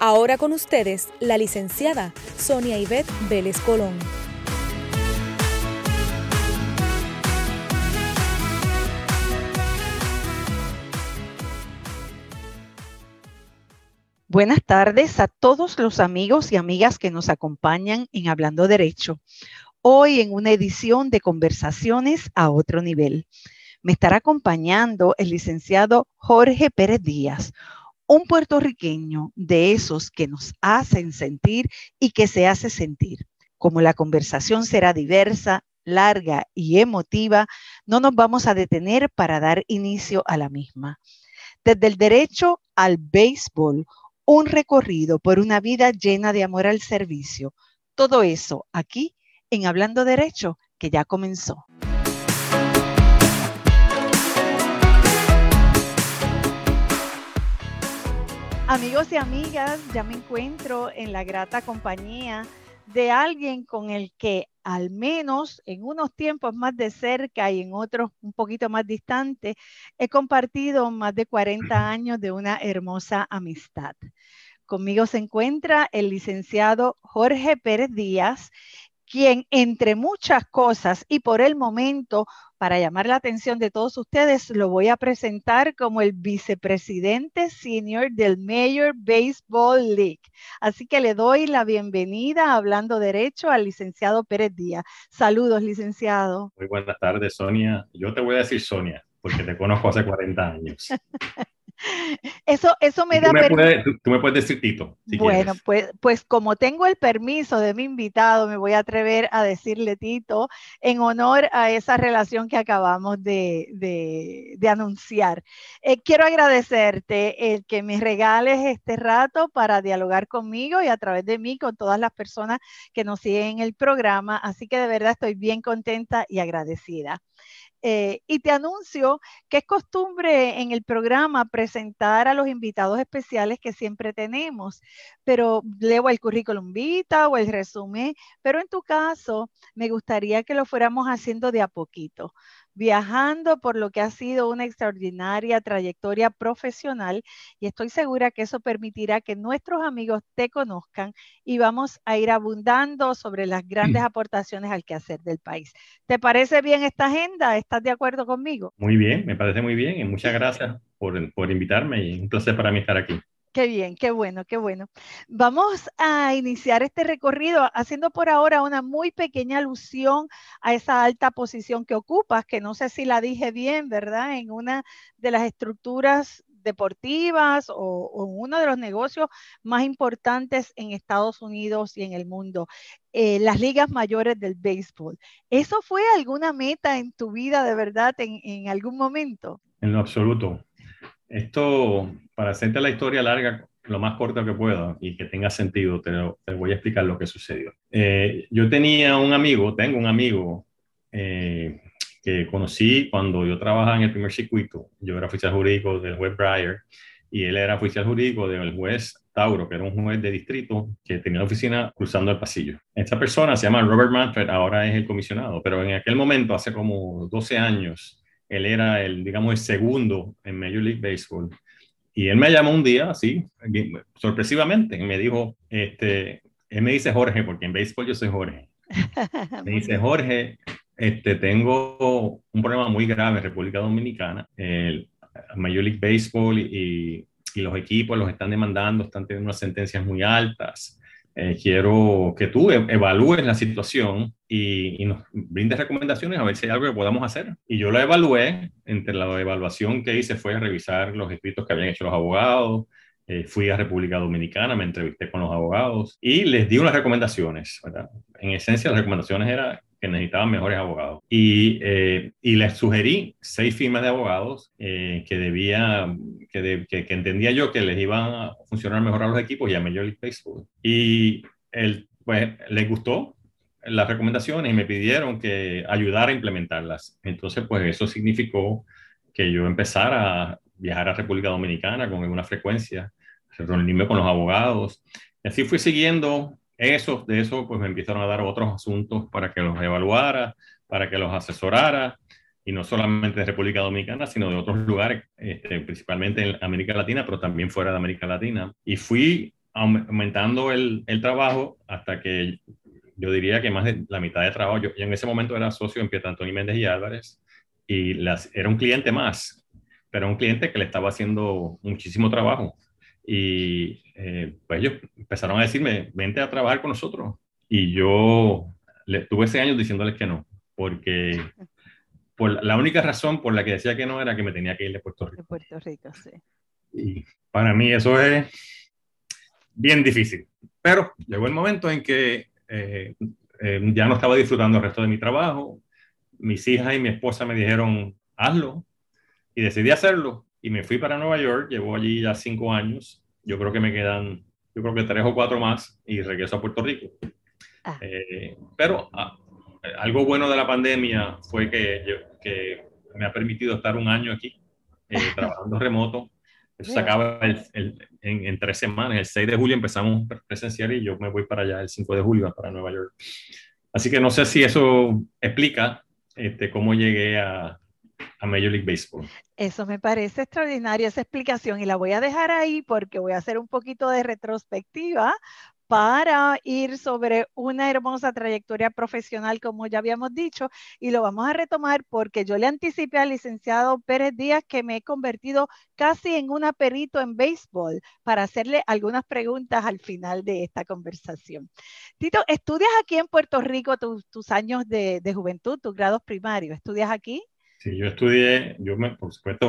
Ahora con ustedes, la licenciada Sonia Ivette Vélez Colón. Buenas tardes a todos los amigos y amigas que nos acompañan en Hablando Derecho. Hoy en una edición de Conversaciones a otro nivel. Me estará acompañando el licenciado Jorge Pérez Díaz, un puertorriqueño de esos que nos hacen sentir y que se hace sentir. Como la conversación será diversa, larga y emotiva, no nos vamos a detener para dar inicio a la misma. Desde el derecho al béisbol, un recorrido por una vida llena de amor al servicio. Todo eso aquí en Hablando Derecho, que ya comenzó. Amigos y amigas, ya me encuentro en la grata compañía de alguien con el que al menos en unos tiempos más de cerca y en otros un poquito más distante, he compartido más de 40 años de una hermosa amistad. Conmigo se encuentra el licenciado Jorge Pérez Díaz, quien entre muchas cosas y por el momento, para llamar la atención de todos ustedes, lo voy a presentar como el vicepresidente senior del Major Baseball League. Así que le doy la bienvenida, hablando derecho, al licenciado Pérez Díaz. Saludos, licenciado. Muy buenas tardes, Sonia. Yo te voy a decir Sonia, porque te conozco hace 40 años. Eso, eso me tú da me puedes, tú, me puedes decir Tito. Si bueno, pues, pues como tengo el permiso de mi invitado, me voy a atrever a decirle Tito en honor a esa relación que acabamos de, de, de anunciar. Eh, quiero agradecerte el que me regales este rato para dialogar conmigo y a través de mí con todas las personas que nos siguen en el programa. Así que de verdad estoy bien contenta y agradecida. Eh, y te anuncio que es costumbre en el programa presentar a los invitados especiales que siempre tenemos, pero leo el currículum vita o el resumen, pero en tu caso me gustaría que lo fuéramos haciendo de a poquito viajando por lo que ha sido una extraordinaria trayectoria profesional y estoy segura que eso permitirá que nuestros amigos te conozcan y vamos a ir abundando sobre las grandes aportaciones al quehacer del país. ¿Te parece bien esta agenda? ¿Estás de acuerdo conmigo? Muy bien, me parece muy bien y muchas gracias por, por invitarme y un placer para mí estar aquí. Qué bien, qué bueno, qué bueno. Vamos a iniciar este recorrido haciendo por ahora una muy pequeña alusión a esa alta posición que ocupas, que no sé si la dije bien, ¿verdad? En una de las estructuras deportivas o, en uno de los negocios más importantes en Estados Unidos y en el mundo, eh, las ligas mayores del béisbol. ¿Eso fue alguna meta en tu vida de verdad en, en algún momento? En absoluto. Esto, para hacerte la historia larga, lo más corto que puedo y que tenga sentido, te, voy a explicar lo que sucedió. Eh, yo tenía un amigo, tengo un amigo eh, que conocí cuando yo trabajaba en el primer circuito. Yo era oficial jurídico del juez Breyer y él era oficial jurídico del juez Tauro, que era un juez de distrito que tenía la oficina cruzando el pasillo. Esta persona se llama Robert Manfred, ahora es el comisionado, pero en aquel momento, hace como 12 años, él era el, digamos, el segundo en Major League Baseball. Y él me llamó un día, así, sorpresivamente, y me dijo, este, él me dice Jorge, porque en béisbol yo soy Jorge. me dice, Jorge, este, tengo un problema muy grave en República Dominicana. El Major League Baseball y, y los equipos los están demandando, están teniendo unas sentencias muy altas. Eh, quiero que tú e-, evalúes la situación y, nos brindes recomendaciones a ver si hay algo que podamos hacer. Y yo lo evalué, entre la evaluación que hice fue revisar los escritos que habían hecho los abogados, eh, fui a República Dominicana, me entrevisté con los abogados y les di unas recomendaciones. En esencia, las recomendaciones eran necesitaban mejores abogados. Y, eh, y les sugerí seis firmas de abogados eh, que debía, que, que, entendía yo que les iban a funcionar mejor a los equipos y a Major League Baseball. Y él, pues, les gustó las recomendaciones y me pidieron que ayudara a implementarlas. Entonces, pues eso significó que yo empezara a viajar a República Dominicana con alguna frecuencia, reunirme con los abogados. Así fui siguiendo eso, de eso pues me empezaron a dar otros asuntos para que los evaluara, para que los asesorara, y no solamente de República Dominicana, sino de otros lugares, este, principalmente en América Latina, pero también fuera de América Latina. Y fui aumentando el, el trabajo hasta que yo diría que más de la mitad de trabajo, yo, en ese momento era socio en Pietro Antonio Méndez y Álvarez, y las, era un cliente más, pero un cliente que le estaba haciendo muchísimo trabajo. Y eh, pues ellos empezaron a decirme, vente a trabajar con nosotros. Y yo le, tuve ese año diciéndoles que no, porque por, la única razón por la que decía que no era que me tenía que ir de Puerto Rico. De Puerto Rico, sí. Y para mí eso es bien difícil. Pero llegó el momento en que eh, eh, ya no estaba disfrutando el resto de mi trabajo. Mis hijas y mi esposa me dijeron, hazlo. Y decidí hacerlo y me fui para Nueva York, llevo allí ya cinco años, yo creo que me quedan, yo creo que tres o cuatro más y regreso a Puerto Rico. Ah. Eh, pero ah, algo bueno de la pandemia fue que, que me ha permitido estar un año aquí eh, trabajando remoto. Eso se acaba en, en, tres semanas. El 6 de julio empezamos presencial y yo me voy para allá el 5 de julio para Nueva York. Así que no sé si eso explica este, cómo llegué a, a Major League Baseball. Eso me parece extraordinaria esa explicación y la voy a dejar ahí porque voy a hacer un poquito de retrospectiva para ir sobre una hermosa trayectoria profesional, como ya habíamos dicho, y lo vamos a retomar porque yo le anticipé al licenciado Pérez Díaz que me he convertido casi en una perito en béisbol para hacerle algunas preguntas al final de esta conversación. Tito, ¿estudias aquí en Puerto Rico tus años de juventud, tus grados primarios? ¿Estudias aquí? Sí, yo estudié, yo me, por supuesto,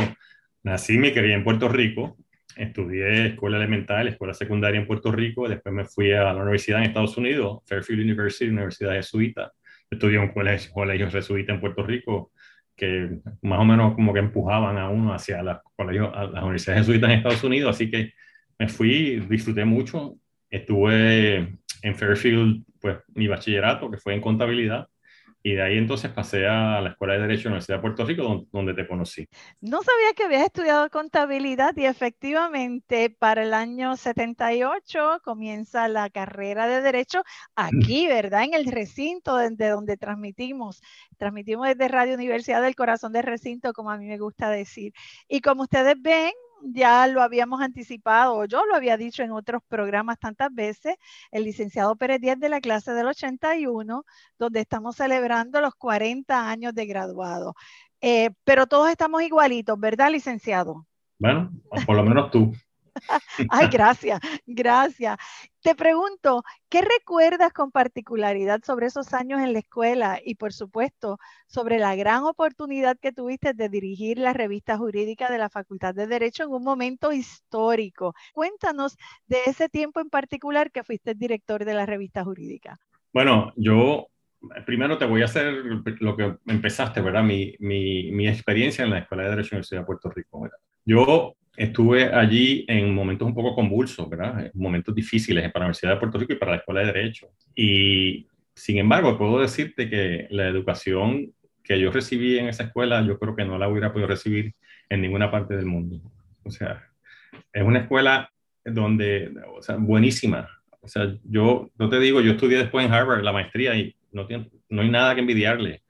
nací y me crié en Puerto Rico, estudié escuela elemental, escuela secundaria en Puerto Rico, después me fui a la universidad en Estados Unidos, Fairfield University, Universidad Jesuita, estudié en un colegio, colegio jesuita en Puerto Rico, que más o menos como que empujaban a uno hacia la, colegio, a las universidades jesuitas en Estados Unidos, así que me fui, disfruté mucho, estuve en Fairfield, pues mi bachillerato, que fue en contabilidad, y de ahí entonces pasé a la Escuela de Derecho de la Universidad de Puerto Rico, donde, te conocí. No sabía que habías estudiado contabilidad y efectivamente para el año 78 comienza la carrera de Derecho aquí, ¿verdad? En el recinto desde donde transmitimos. Transmitimos desde Radio Universidad del Corazón del Recinto, como a mí me gusta decir. Y como ustedes ven, ya lo habíamos anticipado, yo lo había dicho en otros programas tantas veces, el licenciado Pérez Díaz de la clase del 81, donde estamos celebrando los 40 años de graduado. Eh, pero todos estamos igualitos, ¿verdad, licenciado? Bueno, por lo menos tú. Ay, gracias, gracias. Te pregunto, ¿qué recuerdas con particularidad sobre esos años en la escuela y, por supuesto, sobre la gran oportunidad que tuviste de dirigir la revista jurídica de la Facultad de Derecho en un momento histórico? Cuéntanos de ese tiempo en particular que fuiste director de la revista jurídica. Bueno, yo primero te voy a hacer lo que empezaste, ¿verdad? Mi, mi, mi experiencia en la Escuela de Derecho en la Universidad de Puerto Rico. ¿verdad? Yo estuve allí en momentos un poco convulsos, ¿verdad? Momentos difíciles para la Universidad de Puerto Rico y para la Escuela de Derecho. Y sin embargo, puedo decirte que la educación que yo recibí en esa escuela, yo creo que no la hubiera podido recibir en ninguna parte del mundo. O sea, es una escuela donde, o sea, buenísima. O sea, yo no te digo, yo estudié después en Harvard la maestría y no, tiene, no hay nada que envidiarle.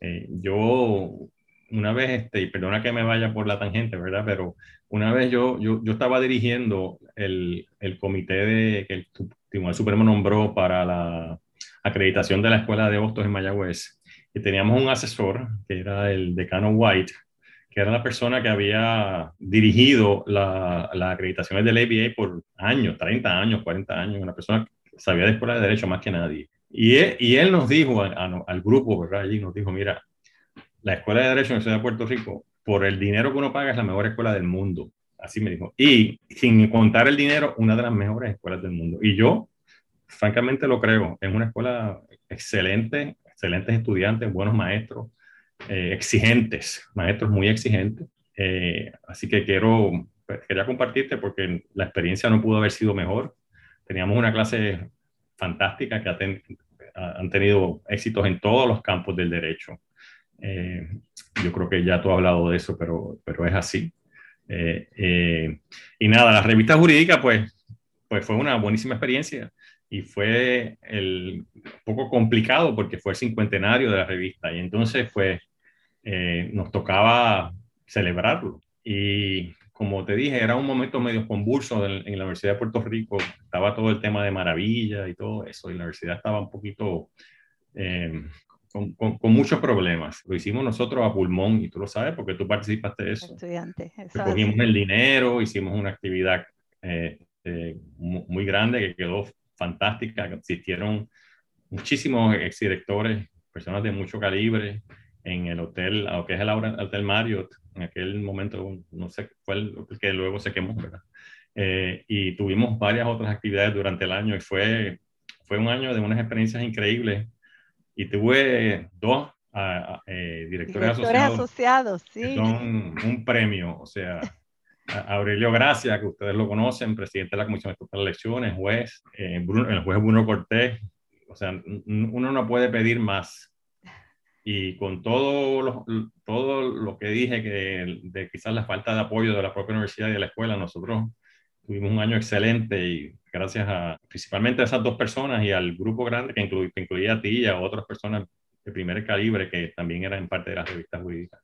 Eh, yo una vez, este, y perdona que me vaya por la tangente, ¿verdad? Pero una vez yo, yo, yo estaba dirigiendo el, el, comité de, que el Tribunal Supremo nombró para la acreditación de la Escuela de Hostos en Mayagüez. Y teníamos un asesor, que era el decano White, que era la persona que había dirigido las la acreditaciones del ABA por años, 30 años, 40 años, una persona que sabía de escuela de derecho más que nadie. Y él, y él nos dijo al grupo, ¿verdad? Allí nos dijo, mira, la Escuela de Derecho en la Ciudad de Puerto Rico, por el dinero que uno paga, es la mejor escuela del mundo. Así me dijo. Y sin contar el dinero, una de las mejores escuelas del mundo. Y yo, francamente, lo creo. Es una escuela excelente, excelentes estudiantes, buenos maestros, eh, exigentes, maestros muy exigentes. Eh, así que quiero, pues, quería compartirte porque la experiencia no pudo haber sido mejor. Teníamos una clase fantástica que han tenido éxitos en todos los campos del derecho. Eh, yo creo que ya tú has hablado de eso, pero, pero es así. y nada, la revista jurídica, pues, pues fue una buenísima experiencia y fue el, un poco complicado porque fue el cincuentenario de la revista y entonces pues eh, nos tocaba celebrarlo. Y como te dije, era un momento medio convulso en, la Universidad de Puerto Rico, estaba todo el tema de maravilla y todo eso, y la universidad estaba un poquito eh, con, con, muchos problemas. Lo hicimos nosotros a pulmón, y tú lo sabes porque tú participaste de eso. Estudiante. Recogimos el dinero, hicimos una actividad eh, muy grande que quedó fantástica, existieron muchísimos exdirectores, personas de mucho calibre en el hotel, aunque es el Hotel Marriott, en aquel momento, no sé, fue el, que luego se quemó, ¿verdad? Eh, y tuvimos varias otras actividades durante el año y fue, fue un año de unas experiencias increíbles. Y tuve dos eh, directores, asociados, asociados sí. son un premio, o sea, Aurelio Gracia, que ustedes lo conocen, presidente de la Comisión de Elecciones, juez, eh, el juez Bruno Cortés. O sea, uno no puede pedir más. Y con todo lo, todo lo que dije, que de quizás la falta de apoyo de la propia universidad y de la escuela, nosotros tuvimos un año excelente y gracias a principalmente a esas dos personas y al grupo grande que, que incluía a ti y a otras personas de primer calibre que también eran parte de las revistas jurídicas.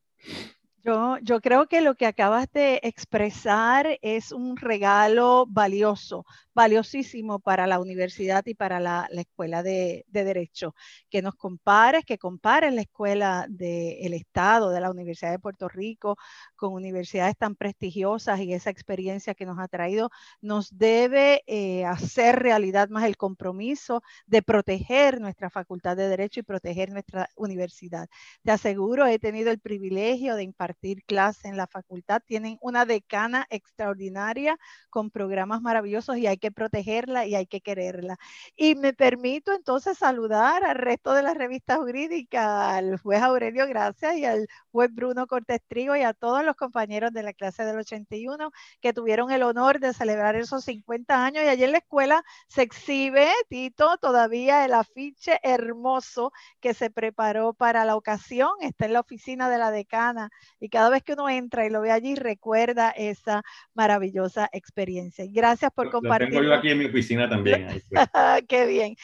Yo, creo que lo que acabas de expresar es un regalo valioso, valiosísimo para la universidad y para la, escuela de, Derecho. Que nos compares, que compares la escuela del Estado, de la Universidad de Puerto Rico, con universidades tan prestigiosas y esa experiencia que nos ha traído, nos debe eh, hacer realidad más el compromiso de proteger nuestra facultad de Derecho y proteger nuestra universidad. Te aseguro, he tenido el privilegio de impartir clase en la facultad. Tienen una decana extraordinaria con programas maravillosos y hay que protegerla y hay que quererla. Y me permito entonces saludar al resto de la revista jurídica, al juez Aurelio Gracias y al juez Bruno Cortés Trigo y a todos los compañeros de la clase del 81 que tuvieron el honor de celebrar esos 50 años. Y allí en la escuela se exhibe, Tito, todavía el afiche hermoso que se preparó para la ocasión. Está en la oficina de la decana y cada vez que uno entra y lo ve allí, recuerda esa maravillosa experiencia. Gracias por compartir. Tengo yo aquí en mi oficina también. Qué bien.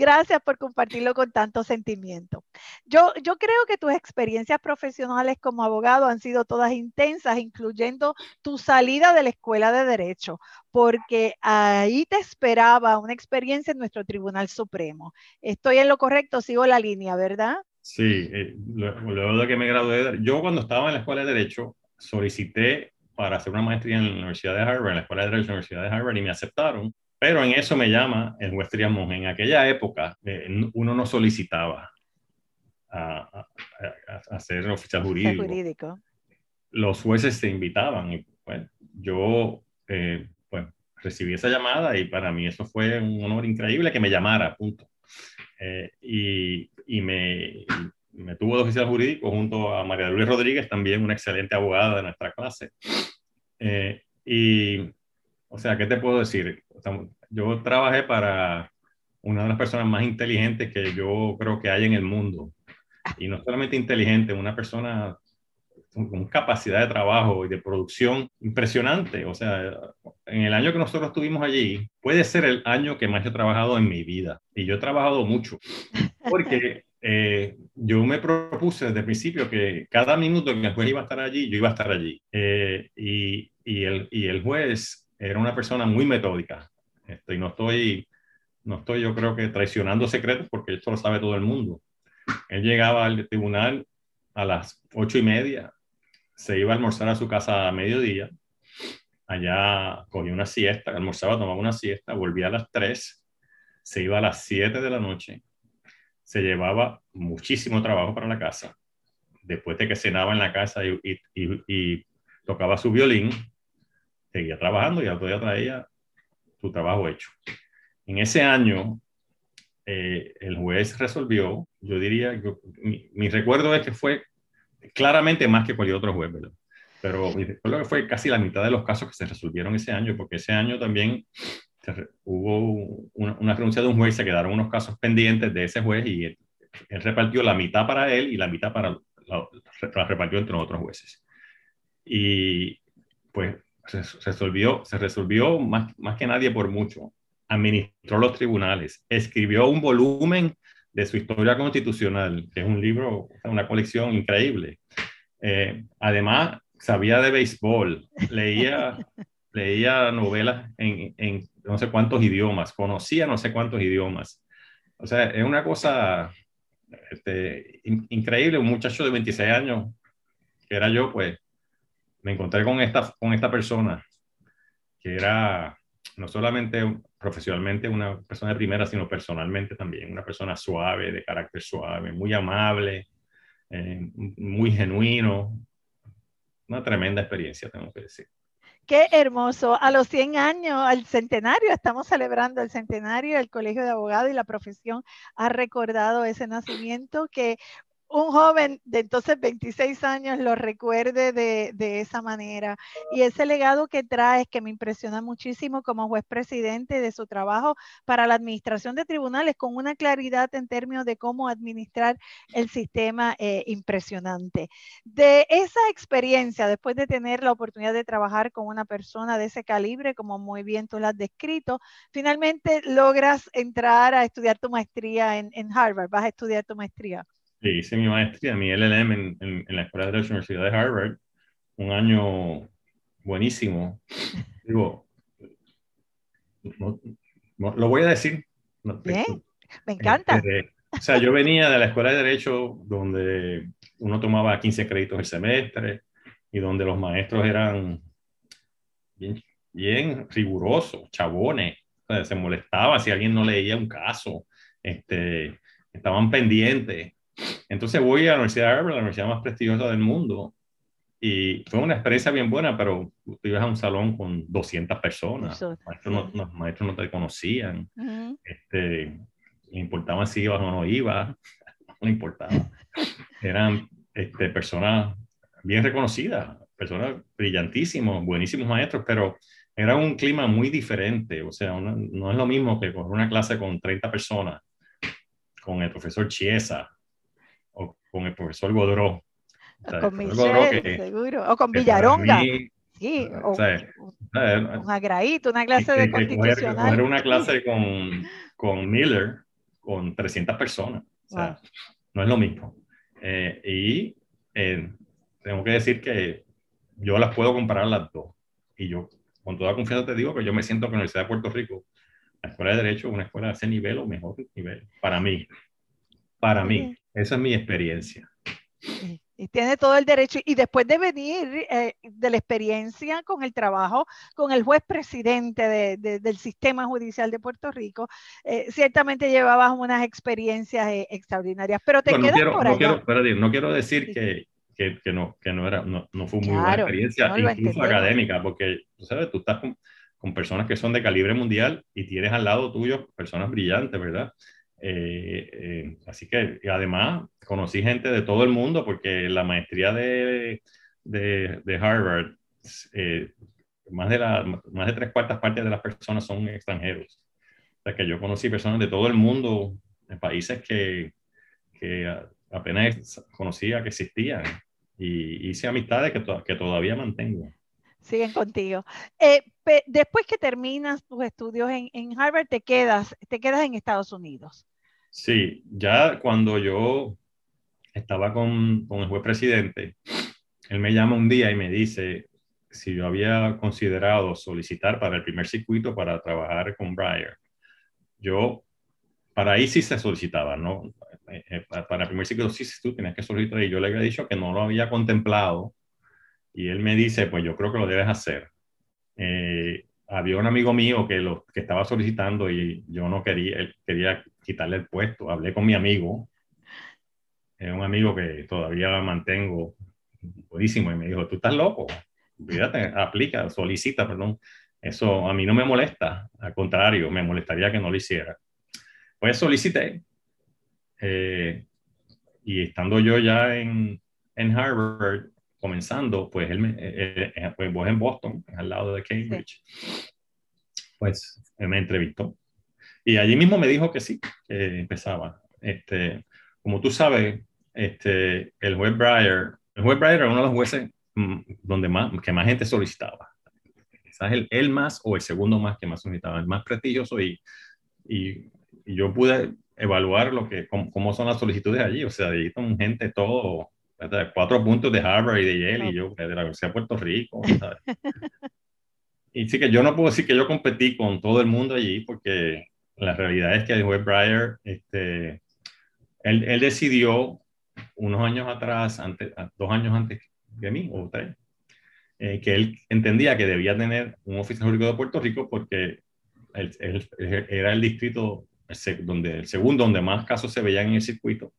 Gracias por compartirlo con tanto sentimiento. Yo, yo creo que tus experiencias profesionales como abogado han sido todas intensas, incluyendo tu salida de la escuela de derecho, porque ahí te esperaba una experiencia en nuestro Tribunal Supremo. Estoy en lo correcto, sigo la línea, ¿verdad? Sí, eh, luego de que me gradué, yo cuando estaba en la escuela de Derecho solicité para hacer una maestría en la Universidad de Harvard, en la Escuela de Derecho de la Universidad de Harvard, y me aceptaron. Pero en eso me llama el juez Triamón. En aquella época eh, uno no solicitaba a, ser oficial jurídico. Los jueces se invitaban. Y, bueno, yo eh, pues, recibí esa llamada y para mí eso fue un honor increíble que me llamara, punto. Eh, y, me tuvo de oficial jurídico junto a María Luis Rodríguez, también una excelente abogada de nuestra clase. Eh, y, o sea, ¿qué te puedo decir? yo trabajé para una de las personas más inteligentes que yo creo que hay en el mundo. Y no solamente inteligente, una persona con capacidad de trabajo y de producción impresionante. O sea, en el año que nosotros estuvimos allí, puede ser el año que más he trabajado en mi vida. Y yo he trabajado mucho, porque eh, yo me propuse desde el principio que cada minuto que el juez iba a estar allí, yo iba a estar allí. Eh, y, y, el, y el juez era una persona muy metódica. Este, y no estoy, no estoy, yo creo que traicionando secretos, porque esto lo sabe todo el mundo. Él llegaba al tribunal a las ocho y media, se iba a almorzar a su casa a mediodía, allá cogía una siesta, almorzaba, tomaba una siesta, volvía a las 3, se iba a las 7 de la noche, se llevaba muchísimo trabajo para la casa, después de que cenaba en la casa y, tocaba su violín, seguía trabajando y al otro día traía su trabajo hecho. En ese año, eh, el juez resolvió, yo diría, mi, recuerdo es que fue claramente más que cualquier otro juez, ¿verdad? Pero que fue casi la mitad de los casos que se resolvieron ese año, porque ese año también hubo una, renuncia de un juez, se quedaron unos casos pendientes de ese juez y él, repartió la mitad para él y la mitad para la, repartió entre otros jueces. Y pues se, resolvió, se resolvió más, más que nadie por mucho. Administró los tribunales, escribió un volumen de su historia constitucional, que es un libro, una colección increíble. Eh, además, sabía de béisbol, leía, leía novelas en, en, no sé cuántos idiomas, conocía no sé cuántos idiomas. O sea, es una cosa este, increíble, un muchacho de 26 años, que era yo, pues me encontré con esta, con esta persona, que era no solamente profesionalmente una persona de primera, sino personalmente también, una persona suave, de carácter suave, muy amable, eh, muy genuino. Una tremenda experiencia, tengo que decir. Qué hermoso. A los 100 años, al centenario, estamos celebrando el centenario del Colegio de Abogados y la profesión ha recordado ese nacimiento que un joven de entonces 26 años lo recuerde de, esa manera. Y ese legado que trae, que me impresiona muchísimo como juez presidente de su trabajo para la administración de tribunales, con una claridad en términos de cómo administrar el sistema eh, impresionante. De esa experiencia, después de tener la oportunidad de trabajar con una persona de ese calibre, como muy bien tú lo has descrito, finalmente logras entrar a estudiar tu maestría en, en Harvard, vas a estudiar tu maestría. Sí, hice mi maestría, mi LLM en, en, la Escuela de Derecho de la Universidad de Harvard, un año buenísimo. Digo, lo voy a decir. Bien, me encanta. Este, o sea, yo venía de la Escuela de Derecho donde uno tomaba 15 créditos el semestre y donde los maestros eran bien, bien rigurosos, chabones. O sea, se molestaba si alguien no leía un caso. Este, estaban pendientes. Entonces voy a la Universidad de Harvard, la universidad más prestigiosa del mundo, y fue una experiencia bien buena, pero tú ibas a un salón con 200 personas, los maestros no, te conocían, este, importaba si ibas o no ibas, no importaba. Eran este, personas bien reconocidas, personas brillantísimos, buenísimos maestros, pero era un clima muy diferente, o sea, no es lo mismo que con una clase con 30 personas, con el profesor Chiesa, con el profesor Godró. con Michelle, seguro. O con Villaronga. sí, o, con Agraíto, una clase de constitucional. una clase con, con Miller con 300 personas. O sea, no es lo mismo. Eh, y eh, tengo que decir que yo las puedo comparar las dos. Y yo, con toda confianza, te digo que yo me siento que la Universidad de Puerto Rico, la Escuela de Derecho, es una escuela de ese nivel o mejor nivel, para mí. Para mí. Esa es mi experiencia. Y tiene todo el derecho. Y después de venir eh, de la experiencia con el trabajo con el juez presidente del sistema judicial de Puerto Rico, eh, ciertamente llevabas unas experiencias eh, extraordinarias. Pero te quedas por no Quiero, no quiero decir que, que, no, que no, era, no, no fue muy buena experiencia, incluso académica, porque tú sabes, tú estás con, con personas que son de calibre mundial y tienes al lado tuyo personas brillantes, ¿verdad? Eh, eh, así que además conocí gente de todo el mundo porque la maestría de, de, Harvard, eh, más, de la, más de tres cuartas partes de las personas son extranjeros. O sea que yo conocí personas de todo el mundo, de países que, que apenas conocía que existían y hice amistades que, que todavía mantengo siguen contigo. después que terminas tus estudios en, en, Harvard, te quedas, te quedas en Estados Unidos. Sí, ya cuando yo estaba con, con el juez presidente, él me llama un día y me dice si yo había considerado solicitar para el primer circuito para trabajar con Breyer. Yo, para ahí sí se solicitaba, ¿no? Eh, eh, para el primer circuito sí, tú tienes que solicitar y yo le había dicho que no lo había contemplado y él me dice, pues yo creo que lo debes hacer. Eh, había un amigo mío que, lo, que estaba solicitando y yo no quería, él quería quitarle el puesto. Hablé con mi amigo, es un amigo que todavía mantengo buenísimo, y me dijo, tú estás loco, fíjate, aplica, solicita, perdón. Eso a mí no me molesta, al contrario, me molestaría que no lo hiciera. pues solicité, eh, y estando yo ya en, en Harvard, comenzando, pues él, me, eh, eh, pues en Boston, al lado de Cambridge, pues él me entrevistó. Y allí mismo me dijo que sí, que empezaba. Este, como tú sabes, este, el juez Breyer, el juez Breyer era uno de los jueces mm, donde más, que más gente solicitaba. Quizás el, el más o el segundo más que más solicitaba, el más prestigioso y, y, yo pude evaluar lo que, cómo, son las solicitudes allí. O sea, allí son gente todo, cuatro puntos de Harvard y de Yale y yo de la Universidad de Puerto Rico. y sí que yo no puedo decir que yo competí con todo el mundo allí porque la realidad es que el juez Breyer, este, él, él decidió unos años atrás, antes, dos años antes de mí, o tres, eh, que él entendía que debía tener un oficial jurídico de Puerto Rico porque él, era el distrito donde, el segundo donde más casos se veían en el circuito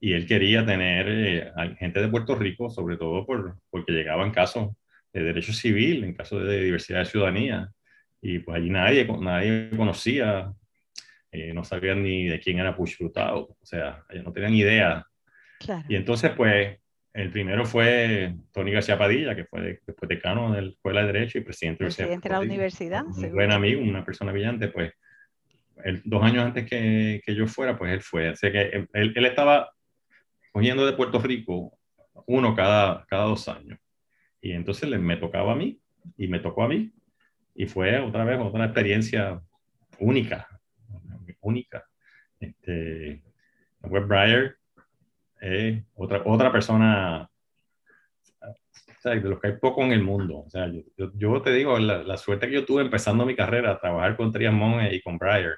y él quería tener eh, gente de Puerto Rico, sobre todo por, porque llegaban casos de derecho civil, en casos de diversidad de ciudadanía, y pues allí nadie, nadie conocía, eh, no sabían ni de quién era Push o sea, ellos no tenían idea y entonces, pues, el primero fue Tony García Padilla, que fue después decano de la Escuela de Derecho y presidente, de la universidad. Un buen amigo, una persona brillante, pues, dos años antes que, que, yo fuera, pues él fue. Así que él, él, estaba cogiendo de Puerto Rico uno cada, cada dos años. Y entonces le, me tocaba a mí y me tocó a mí. Y fue otra vez otra experiencia única, única. Este, Web Breyer eh, otra, otra persona, de los que hay poco en el mundo. O sea, yo, yo, te digo, la, suerte que yo tuve empezando mi carrera a trabajar con Trias Monge y con Breyer,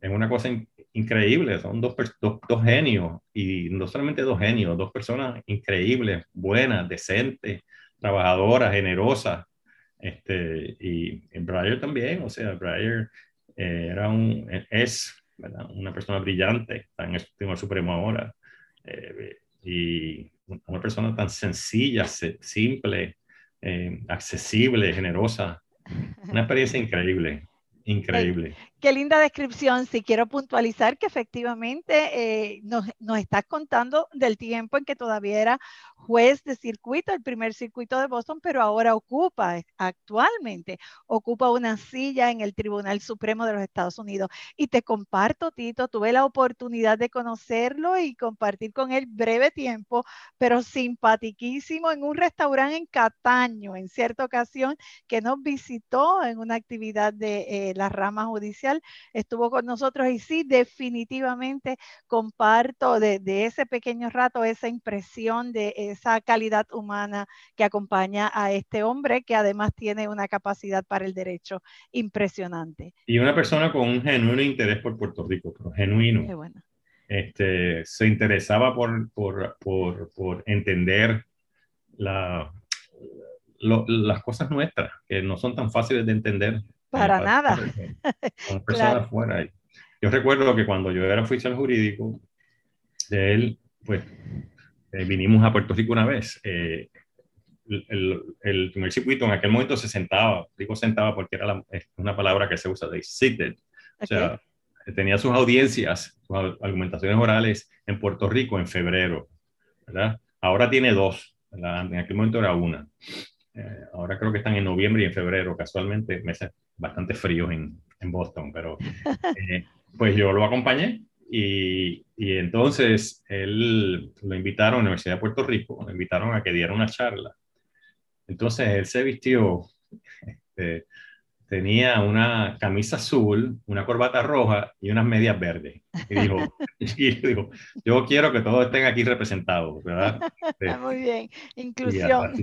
es una cosa increíble. Son dos, dos, dos, genios, y no solamente dos genios, dos personas increíbles, buenas, decentes, trabajadoras, generosas. Este, y, Breyer también, o sea, Breyer eh, era un, es una persona brillante, está en el Tribunal Supremo ahora. Eh, y una persona tan sencilla, simple, eh, accesible, generosa. Una experiencia increíble, increíble. Qué linda descripción. Si quiero puntualizar que efectivamente eh, nos, nos, estás contando del tiempo en que todavía era juez de circuito, el primer circuito de Boston, pero ahora ocupa, actualmente, ocupa una silla en el Tribunal Supremo de los Estados Unidos. Y te comparto, Tito, tuve la oportunidad de conocerlo y compartir con él breve tiempo, pero simpatiquísimo en un restaurante en Cataño, en cierta ocasión, que nos visitó en una actividad de eh, la rama judicial, estuvo con nosotros y sí, definitivamente comparto de, de ese pequeño rato esa impresión de esa calidad humana que acompaña a este hombre que además tiene una capacidad para el derecho impresionante. Y una persona con un genuino interés por Puerto Rico, pero genuino. Qué bueno. Este, se interesaba por, por, por, por entender la, las cosas nuestras, que no son tan fáciles de entender. Para nada. Fuera. Yo recuerdo que cuando yo era oficial jurídico, de él, pues eh, vinimos a Puerto Rico una vez. Eh, el, el, primer circuito en aquel momento se sentaba, digo sentaba porque era una palabra que se usa, de seated. O sea, tenía sus audiencias, sus argumentaciones orales en Puerto Rico en febrero, ¿verdad? Ahora tiene dos, en aquel momento era una. Eh, ahora creo que están en noviembre y en febrero, casualmente, meses bastante fríos en, en Boston, pero pues yo lo acompañé y, y, entonces él lo invitaron a la Universidad de Puerto Rico, lo invitaron a que diera una charla. Entonces él se vistió este, tenía una camisa azul, una corbata roja y unas medias verdes. Y dijo, dijo yo quiero que todos estén aquí representados, ¿verdad? Muy bien, inclusión.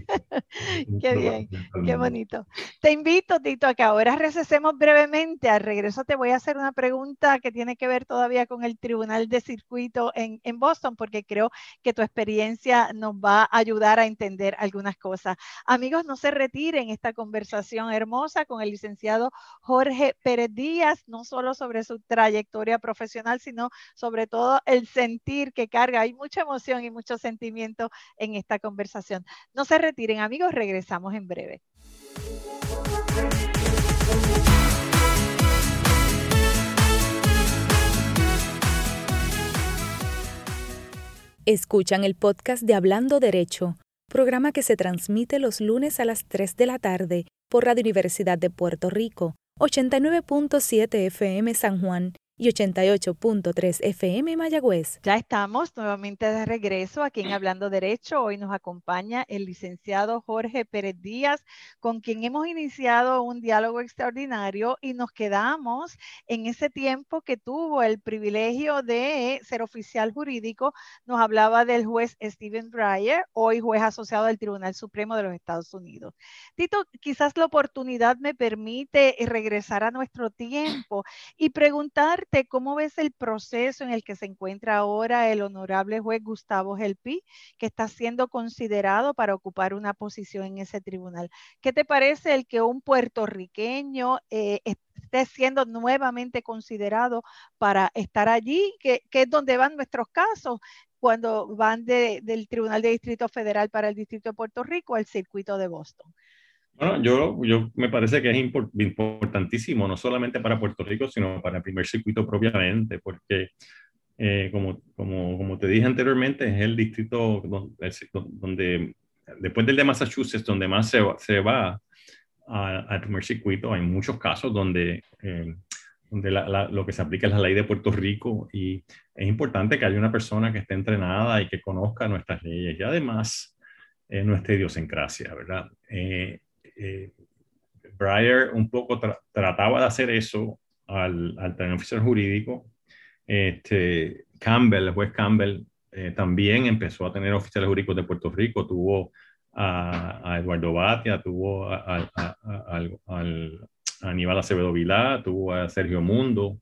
qué bien, qué bonito. Te invito, Tito, a que ahora recesemos brevemente. Al regreso te voy a hacer una pregunta que tiene que ver todavía con el Tribunal de Circuito en, en Boston, porque creo que tu experiencia nos va a ayudar a entender algunas cosas. Amigos, no se retiren esta conversación hermosa con el licenciado Jorge Pérez Díaz, no solo sobre su trayectoria profesional, sino sobre todo el sentir que carga. Hay mucha emoción y mucho sentimiento en esta conversación. No se retiren, amigos, regresamos en breve. Escuchan el podcast de Hablando Derecho, programa que se transmite los lunes a las 3 de la tarde por Radio Universidad de Puerto Rico, 89.7 FM San Juan y 88.3 FM Mayagüez. Ya estamos nuevamente de regreso aquí en Hablando Derecho. Hoy nos acompaña el licenciado Jorge Pérez Díaz, con quien hemos iniciado un diálogo extraordinario y nos quedamos en ese tiempo que tuvo el privilegio de ser oficial jurídico. Nos hablaba del juez Stephen Breyer, hoy juez asociado del Tribunal Supremo de los Estados Unidos. Tito, quizás la oportunidad me permite regresar a nuestro tiempo y cómo ves el proceso en el que se encuentra ahora el honorable juez Gustavo Gelpi, que está siendo considerado para ocupar una posición en ese tribunal. ¿Qué te parece el que un puertorriqueño eh, esté siendo nuevamente considerado para estar allí, que, es donde van nuestros casos? cuando van del Tribunal de Distrito Federal para el Distrito de Puerto Rico al circuito de Boston. Bueno, yo, yo me parece que es importantísimo, no solamente para Puerto Rico, sino para el primer circuito propiamente, porque eh, como, como, como, te dije anteriormente, es el distrito donde, después del de Massachusetts, donde más se, se va al primer circuito, hay muchos casos donde, eh, donde lo que se aplica es la ley de Puerto Rico y es importante que haya una persona que esté entrenada y que conozca nuestras leyes y además eh, nuestra idiosincrasia, ¿verdad? Eh, Breyer un poco trataba de hacer eso al, al oficial jurídico. Este, Campbell, el juez Campbell, eh, también empezó a tener oficiales jurídicos de Puerto Rico. Tuvo a, Eduardo Batia, tuvo a, Aníbal Acevedo Vilá, tuvo a Sergio Mundo,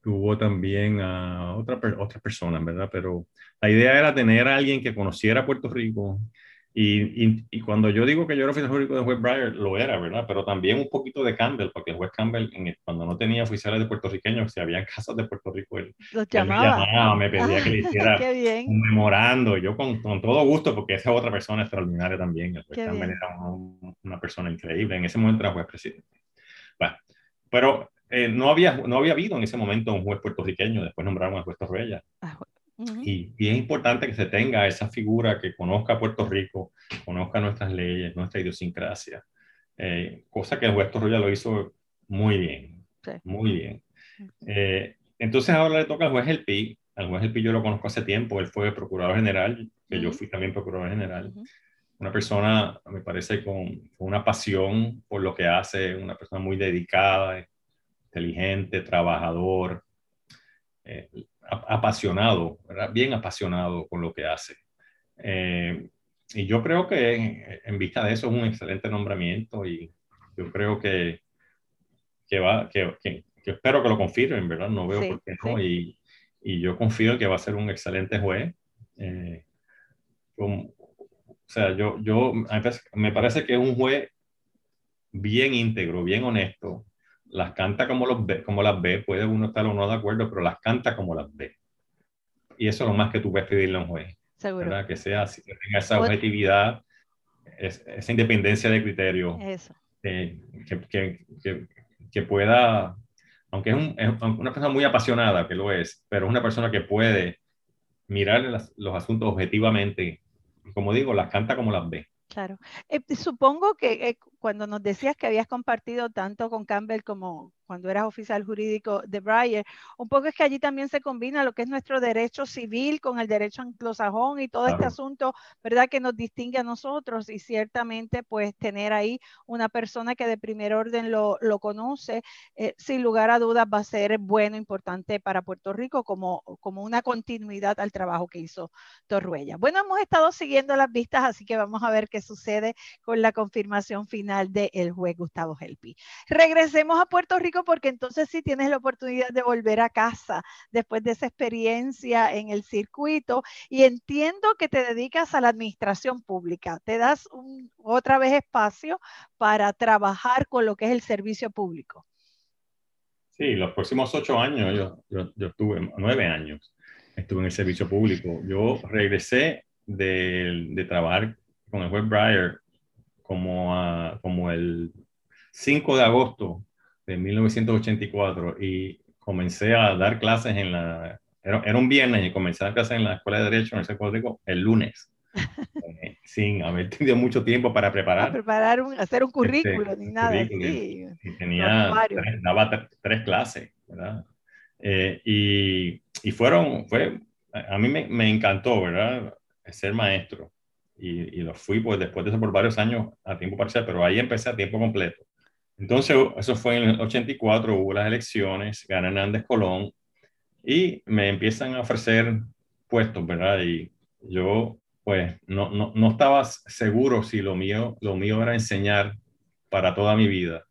tuvo también a otra, otras personas, ¿verdad? Pero la idea era tener a alguien que conociera Puerto Rico, y, y, cuando yo digo que yo era oficial jurídico de juez Breyer, lo era, ¿verdad? Pero también un poquito de Campbell, porque el juez Campbell, cuando no tenía oficiales de puertorriqueños, si había casas de Puerto Rico, él, Los llamaba. me, llamaba, me pedía que le hiciera un memorando. Yo con, con, todo gusto, porque esa otra persona extraordinaria también. El juez Campbell era una persona increíble. En ese momento era juez presidente. Bueno, pero eh, no, había, no había habido en ese momento un juez puertorriqueño, después nombraron al juez Torrella. Ah, y, es importante que se tenga esa figura que conozca Puerto Rico, conozca nuestras leyes, nuestra idiosincrasia, eh, cosa que el juez Torroya lo hizo muy bien, muy bien. Eh, entonces ahora le toca al juez El Pi, al juez El Pi yo lo conozco hace tiempo, él fue procurador general, que yo fui también procurador general. Una persona, me parece, con, una pasión por lo que hace, una persona muy dedicada, inteligente, trabajador. Eh, apasionado, bien apasionado con lo que hace. Eh, y yo creo que en, vista de eso es un excelente nombramiento y yo creo que, que va, que, que, espero que lo confirmen, ¿verdad? No veo por qué no. Y, y, yo confío en que va a ser un excelente juez. Eh, o sea, yo, yo me parece que es un juez bien íntegro, bien honesto, las canta como, los ve, como las ve, puede uno estar o no de acuerdo, pero las canta como las ve. Y eso es lo más que tú puedes pedirle a un juez. Seguro. Que sea así, que tenga esa objetividad, esa independencia de criterio. Eso. Eh, que, que, que, pueda, aunque es, un, es, una persona muy apasionada, que lo es, pero es una persona que puede mirar los asuntos objetivamente. Como digo, las canta como las ve. Claro. Eh, supongo que eh, cuando nos decías que habías compartido tanto con Campbell como cuando eras oficial jurídico de Breyer, un poco es que allí también se combina lo que es nuestro derecho civil con el derecho anglosajón y todo este asunto, ¿verdad? Que nos distingue a nosotros y ciertamente pues tener ahí una persona que de primer orden lo, lo conoce, eh, sin lugar a dudas va a ser bueno, importante para Puerto Rico como, como una continuidad al trabajo que hizo Torruella. Bueno, hemos estado siguiendo las vistas, así que vamos a ver qué sucede con la confirmación final del juez Gustavo Helpi. Regresemos a Puerto Rico porque entonces sí tienes la oportunidad de volver a casa después de esa experiencia en el circuito y entiendo que te dedicas a la administración pública. Te das otra vez espacio para trabajar con lo que es el servicio público. Sí, los próximos ocho años, yo, yo, yo estuve nueve años, estuve en el servicio público. Yo regresé de, de trabajar con el juez Breyer como, como el 5 de agosto de 1984 y comencé a dar clases en la era, era, un viernes y comencé a clase en la Escuela de Derecho en el Puerto Rico el lunes, eh, sin haber tenido mucho tiempo para preparar. preparar un, hacer un este, currículo ni nada. Sí. Y tenía, tres, daba tres clases, ¿verdad? Eh, y, y, fueron, fue, a mí me, me encantó, ¿verdad? Ser maestro. Y, y, lo fui pues después de eso por varios años a tiempo parcial, pero ahí empecé a tiempo completo. Entonces, eso fue en el 84, hubo las elecciones, gana Hernández Colón y me empiezan a ofrecer puestos, ¿verdad? Y yo, pues, no, no, no estaba seguro si lo mío, lo mío era enseñar para toda mi vida.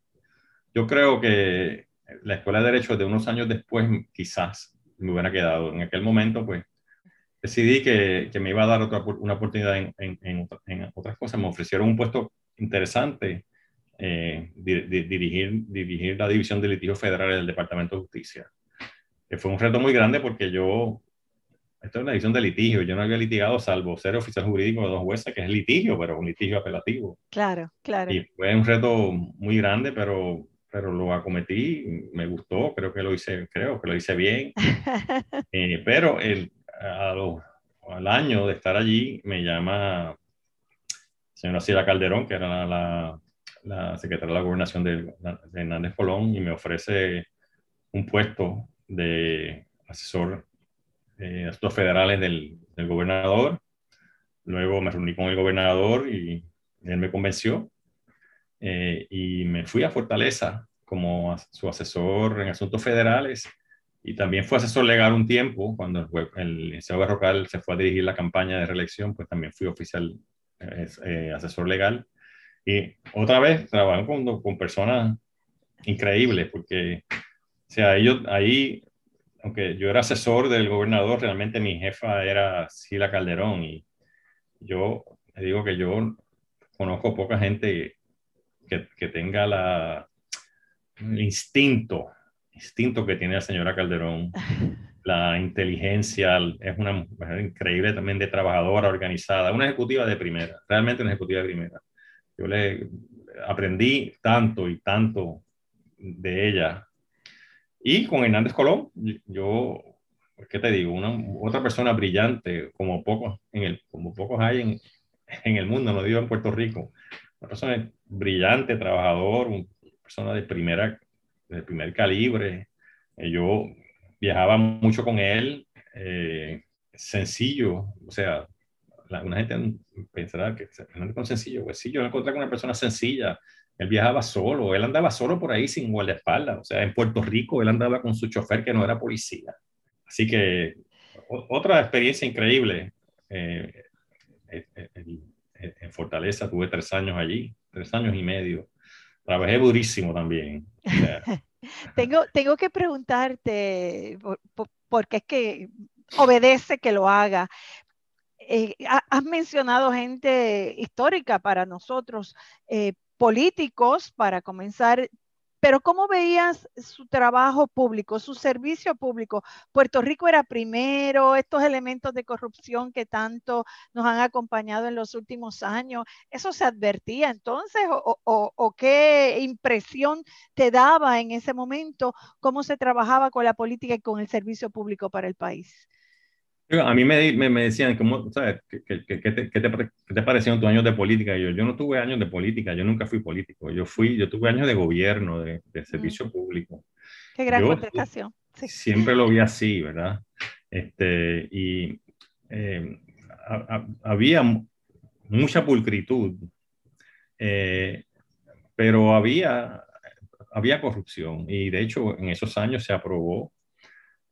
Yo creo que la Escuela de Derecho de unos años después quizás me hubiera quedado. En aquel momento, pues, decidí que, que me iba a dar otra, una oportunidad en, en, en, otras cosas. Me ofrecieron un puesto interesante, eh, dirigir, dirigir la División de Litigios Federales del Departamento de Justicia. Que fue un reto muy grande porque yo, esto es una división de litigio, yo no había litigado salvo ser oficial jurídico de dos jueces, que es litigio, pero un litigio apelativo. Claro, claro. Y fue un reto muy grande, pero pero lo acometí, me gustó, creo que lo hice, creo que lo hice bien. Eh, pero el, al año de estar allí me llama señora Sila Calderón, que era la, la, secretaria de la gobernación de, Hernández Colón, y me ofrece un puesto de asesor de asuntos federales del, del gobernador. Luego me reuní con el gobernador y él me convenció eh, y me fui a Fortaleza como su asesor en asuntos federales y también fue asesor legal un tiempo, cuando el, licenciado Berrocal se fue a dirigir la campaña de reelección, pues también fui oficial eh, asesor legal. Y otra vez trabajando con, con personas increíbles, porque, o sea, ellos ahí, aunque yo era asesor del gobernador, realmente mi jefa era Sila Calderón y yo le digo que yo conozco poca gente que, que tenga la, el instinto, instinto que tiene la señora Calderón, la inteligencia, es una mujer increíble también de trabajadora, organizada, una ejecutiva de primera, realmente una ejecutiva de primera. Yo le aprendí tanto y tanto de ella. Y con Hernández Colón, yo, ¿qué te digo? Una, otra persona brillante, como pocos, en el, como pocos hay en, en el mundo, no digo en Puerto Rico, una persona brillante, trabajador, una persona de primera, de primer calibre. Eh, yo viajaba mucho con él, eh, sencillo, o sea, una gente pensará que no es sencillo, pues sí, yo me encontré con una persona sencilla, él viajaba solo, él andaba solo por ahí sin guardaespaldas, o sea, en Puerto Rico él andaba con su chofer que no era policía. Así que otra experiencia increíble. Eh, en Fortaleza, tuve tres años allí, tres años y medio. Trabajé durísimo también. tengo, tengo que preguntarte, porque es que obedece que lo haga. Eh, has mencionado gente histórica para nosotros, eh, políticos, para comenzar, pero ¿cómo veías su trabajo público, su servicio público? Puerto Rico era primero, estos elementos de corrupción que tanto nos han acompañado en los últimos años, ¿eso se advertía entonces o, qué impresión te daba en ese momento cómo se trabajaba con la política y con el servicio público para el país? A mí me, me, decían, ¿cómo, sabes, ¿qué, qué, qué, te, qué, te, parecieron tus años de política? yo, yo no tuve años de política, yo nunca fui político. Yo fui, yo tuve años de gobierno, de, de servicio público. Qué gran contestación. Siempre lo vi así, ¿verdad? Este, y eh, había mucha pulcritud, eh, pero había, había corrupción. Y de hecho, en esos años se aprobó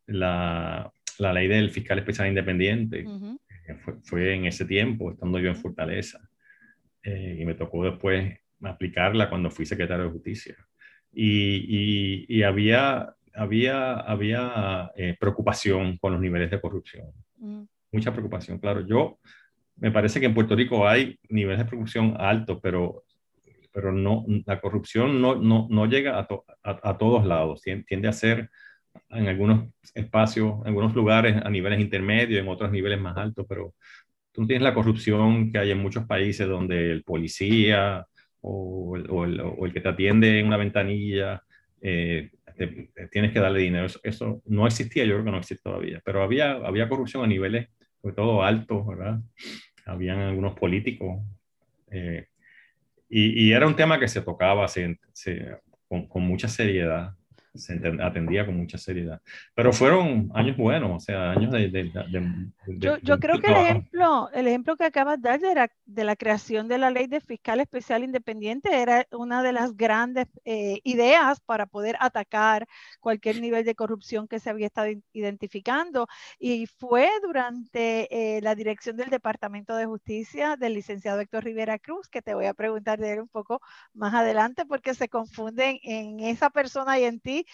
la la ley del fiscal especial independiente. fue, en ese tiempo, estando yo en Fortaleza. Eh, y me tocó después aplicarla cuando fui secretario de Justicia. Y, y, había, había, había eh, preocupación con los niveles de corrupción. Mucha preocupación, claro. Yo, me parece que en Puerto Rico hay niveles de corrupción altos, pero, pero no, la corrupción no, no, no llega a, a, todos lados. Tiende a ser en algunos espacios, en algunos lugares a niveles intermedios, en otros niveles más altos, pero tú tienes la corrupción que hay en muchos países donde el policía o, o, el, que te atiende en una ventanilla eh, tienes que darle dinero. Eso, no existía, yo creo que no existe todavía, pero había, había corrupción a niveles, sobre todo altos, ¿verdad? Habían algunos políticos. Eh, y, y, era un tema que se tocaba se, con, con, mucha seriedad se atendía con mucha seriedad. Pero fueron años buenos, o sea, años de... de, yo, yo creo que el ejemplo, el ejemplo que acabas de dar de la, de la, creación de la ley de fiscal especial independiente era una de las grandes eh, ideas para poder atacar cualquier nivel de corrupción que se había estado identificando. Y fue durante eh, la dirección del Departamento de Justicia del licenciado Héctor Rivera Cruz, que te voy a preguntar de él un poco más adelante, porque se confunden en esa persona y en ti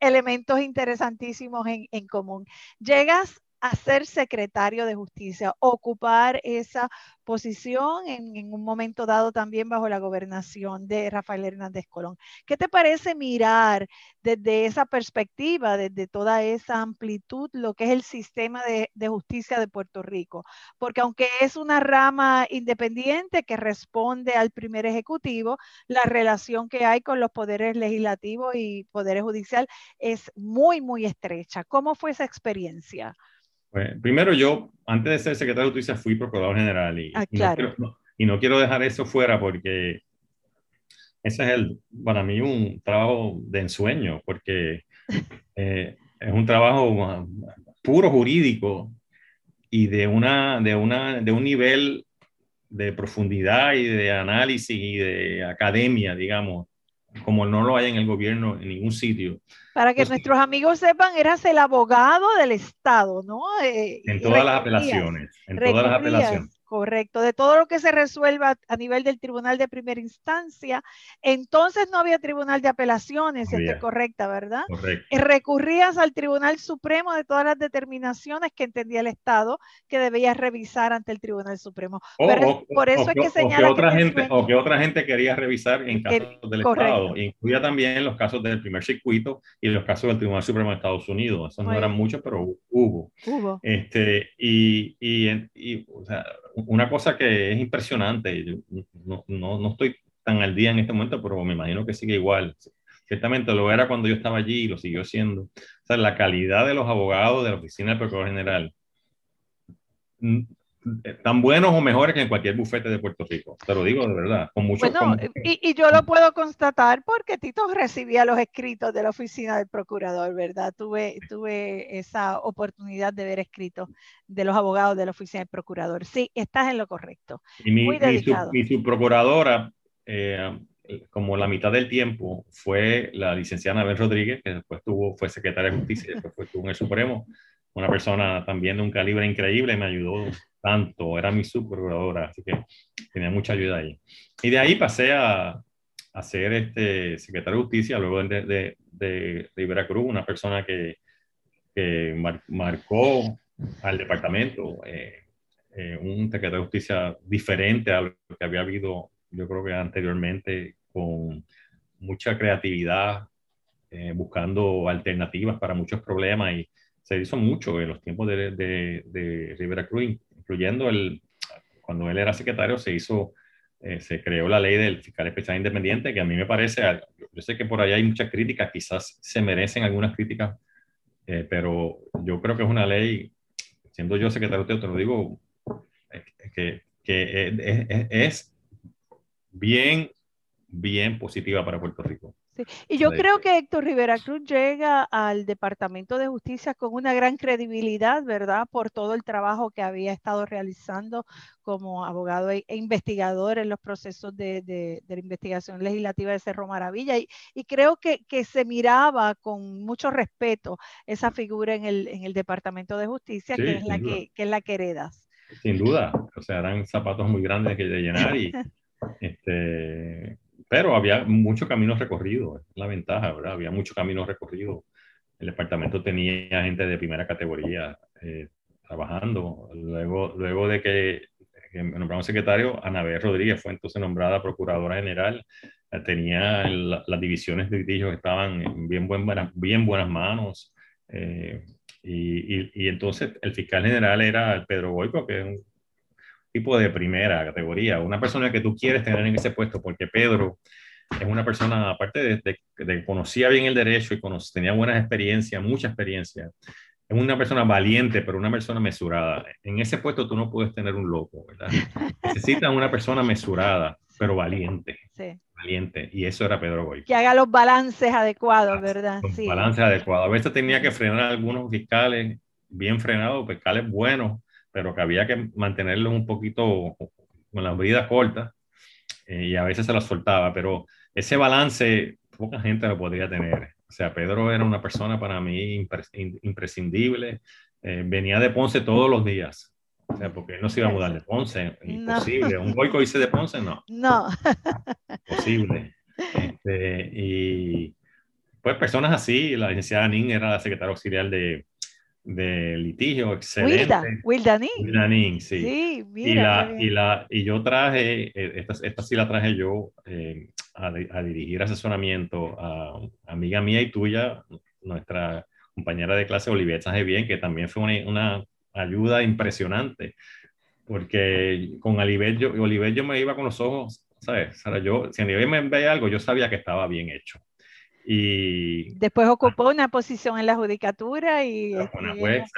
elementos interesantísimos en, en común. Llegas a ser secretario de justicia, ocupar esa posición en, un momento dado también bajo la gobernación de Rafael Hernández Colón. ¿Qué te parece mirar desde esa perspectiva, desde toda esa amplitud, lo que es el sistema de, justicia de Puerto Rico? Porque aunque es una rama independiente que responde al primer ejecutivo, la relación que hay con los poderes legislativos y poderes judicial es muy, muy estrecha. ¿Cómo fue esa experiencia? Pues, primero yo, antes de ser secretario de justicia, fui procurador general y, ah, y, no quiero, dejar eso fuera porque ese es el, para mí un trabajo de ensueño, porque eh, es un trabajo puro jurídico y de, una, de, una, de un nivel de profundidad y de análisis y de academia, digamos, como no lo hay en el gobierno en ningún sitio. Para que nuestros amigos sepan, eras el abogado del Estado, ¿no? Eh, en todas las apelaciones, en todas las apelaciones. Correcto, de todo lo que se resuelva a nivel del tribunal de primera instancia, entonces no había tribunal de apelaciones, es correcta, ¿verdad? Correcto. Y recurrías al tribunal supremo de todas las determinaciones que entendía el Estado que debías revisar ante el tribunal supremo. por eso es que señala otra gente o que otra gente quería revisar en casos del Estado, incluía también los casos del primer circuito y los casos del tribunal supremo de Estados Unidos. Esos no eran muchos, pero hubo. Hubo. Este y, y, y o sea, una cosa que es impresionante, no, no, no, estoy tan al día en este momento, pero me imagino que sigue igual. Ciertamente lo era cuando yo estaba allí y lo siguió siendo. O sea, la calidad de los abogados de la Oficina del Procurador General tan buenos o mejores que en cualquier bufete de Puerto Rico. Te lo digo de verdad, con mucho. Bueno, y, yo lo puedo constatar porque Tito recibía los escritos de la oficina del procurador, ¿verdad? Tuve, tuve esa oportunidad de ver escritos de los abogados de la oficina del procurador. Sí, estás en lo correcto. Y mi, Muy dedicado. Y su, procuradora, eh, como la mitad del tiempo, fue la licenciada Anabel Rodríguez, que después tuvo, fue secretaria de justicia y después estuvo en el Supremo una persona también de un calibre increíble, me ayudó tanto, era mi subprocuradora, así que tenía mucha ayuda ahí. Y de ahí pasé a, a ser este secretario de justicia, luego de, de, de, de Veracruz, una persona que, que marcó al departamento, eh, eh, un secretario de justicia diferente a lo que había habido, yo creo que anteriormente, con mucha creatividad, eh, buscando alternativas para muchos problemas y se hizo mucho en los tiempos de, de, de Rivera Cruz, incluyendo el, cuando él era secretario, se hizo, eh, se creó la ley del fiscal especial independiente, que a mí me parece, yo sé que por ahí hay muchas críticas, quizás se merecen algunas críticas, eh, pero yo creo que es una ley, siendo yo secretario, te lo digo, que, que es bien, bien positiva para Puerto Rico. Y yo creo que Héctor Rivera Cruz llega al Departamento de Justicia con una gran credibilidad, ¿verdad? Por todo el trabajo que había estado realizando como abogado e, investigador en los procesos de, de, la investigación legislativa de Cerro Maravilla. Y, y creo que, que, se miraba con mucho respeto esa figura en el, en el Departamento de Justicia, que, es la que, que, es la que heredas. Sin duda, o sea, eran zapatos muy grandes que de llenar y este pero había mucho camino recorrido, la ventaja. Había mucho camino recorrido. El departamento tenía gente de primera categoría eh, trabajando. Luego, luego de que, que nombramos secretario, Anabel Rodríguez fue entonces nombrada procuradora general. Eh, tenía las divisiones de litigio que estaban en bien, buenas, bien buenas manos. Eh, y, y, y, entonces el fiscal general era Pedro Boico, que es un tipo de primera categoría, una persona que tú quieres tener en ese puesto, porque Pedro es una persona, aparte de, que conocía bien el derecho y tenía buenas experiencias, mucha experiencia, es una persona valiente, pero una persona mesurada. En ese puesto tú no puedes tener un loco, ¿verdad? Necesitas una persona mesurada, pero valiente. Sí. Valiente. Y eso era Pedro Goy. Que haga los balances adecuados, ¿verdad? Los balances adecuados. A veces tenía que frenar a algunos fiscales bien frenados, fiscales buenos, pero que había que mantenerlos un poquito con las vidas cortas eh, y a veces se las soltaba, pero ese balance poca gente lo podría tener. O sea, Pedro era una persona para mí imprescindible. Eh, venía de Ponce todos los días. O sea, porque él no se iba a mudar de Ponce. Imposible. ¿Un goico dice de Ponce? No. No. Posible. Este, y pues personas así, la licenciada Nin era la secretaria auxiliar de, de litigio, excelente. Wilda, Wilda Nin. Wilda Nin, sí. sí mira, y, la, y, la, y yo traje, eh, esta, esta sí la traje yo, eh, a, dirigir asesoramiento a, amiga mía y tuya, nuestra compañera de clase Olivier bien que también fue una, ayuda impresionante, porque con Olivier yo, yo me iba con los ojos, ¿sabes? yo, si Olivier me veía algo, yo sabía que estaba bien hecho. Y, Después ocupó una posición en la judicatura y,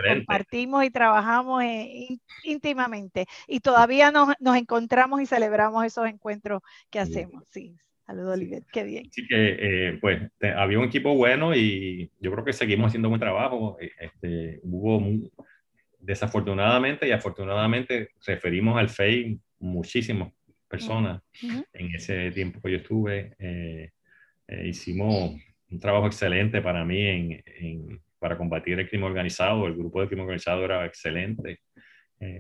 compartimos y trabajamos eh, íntimamente. Y todavía nos, nos, encontramos y celebramos esos encuentros que hacemos. Sí, Saludos, Oliver, qué bien. Así que, eh, pues, había un equipo bueno y yo creo que seguimos haciendo buen trabajo. Eh, este, hubo, desafortunadamente y afortunadamente, referimos al FEI muchísimas personas en ese tiempo que yo estuve. Eh, hicimos un trabajo excelente para mí en, para combatir el crimen organizado. El grupo de crimen organizado era excelente.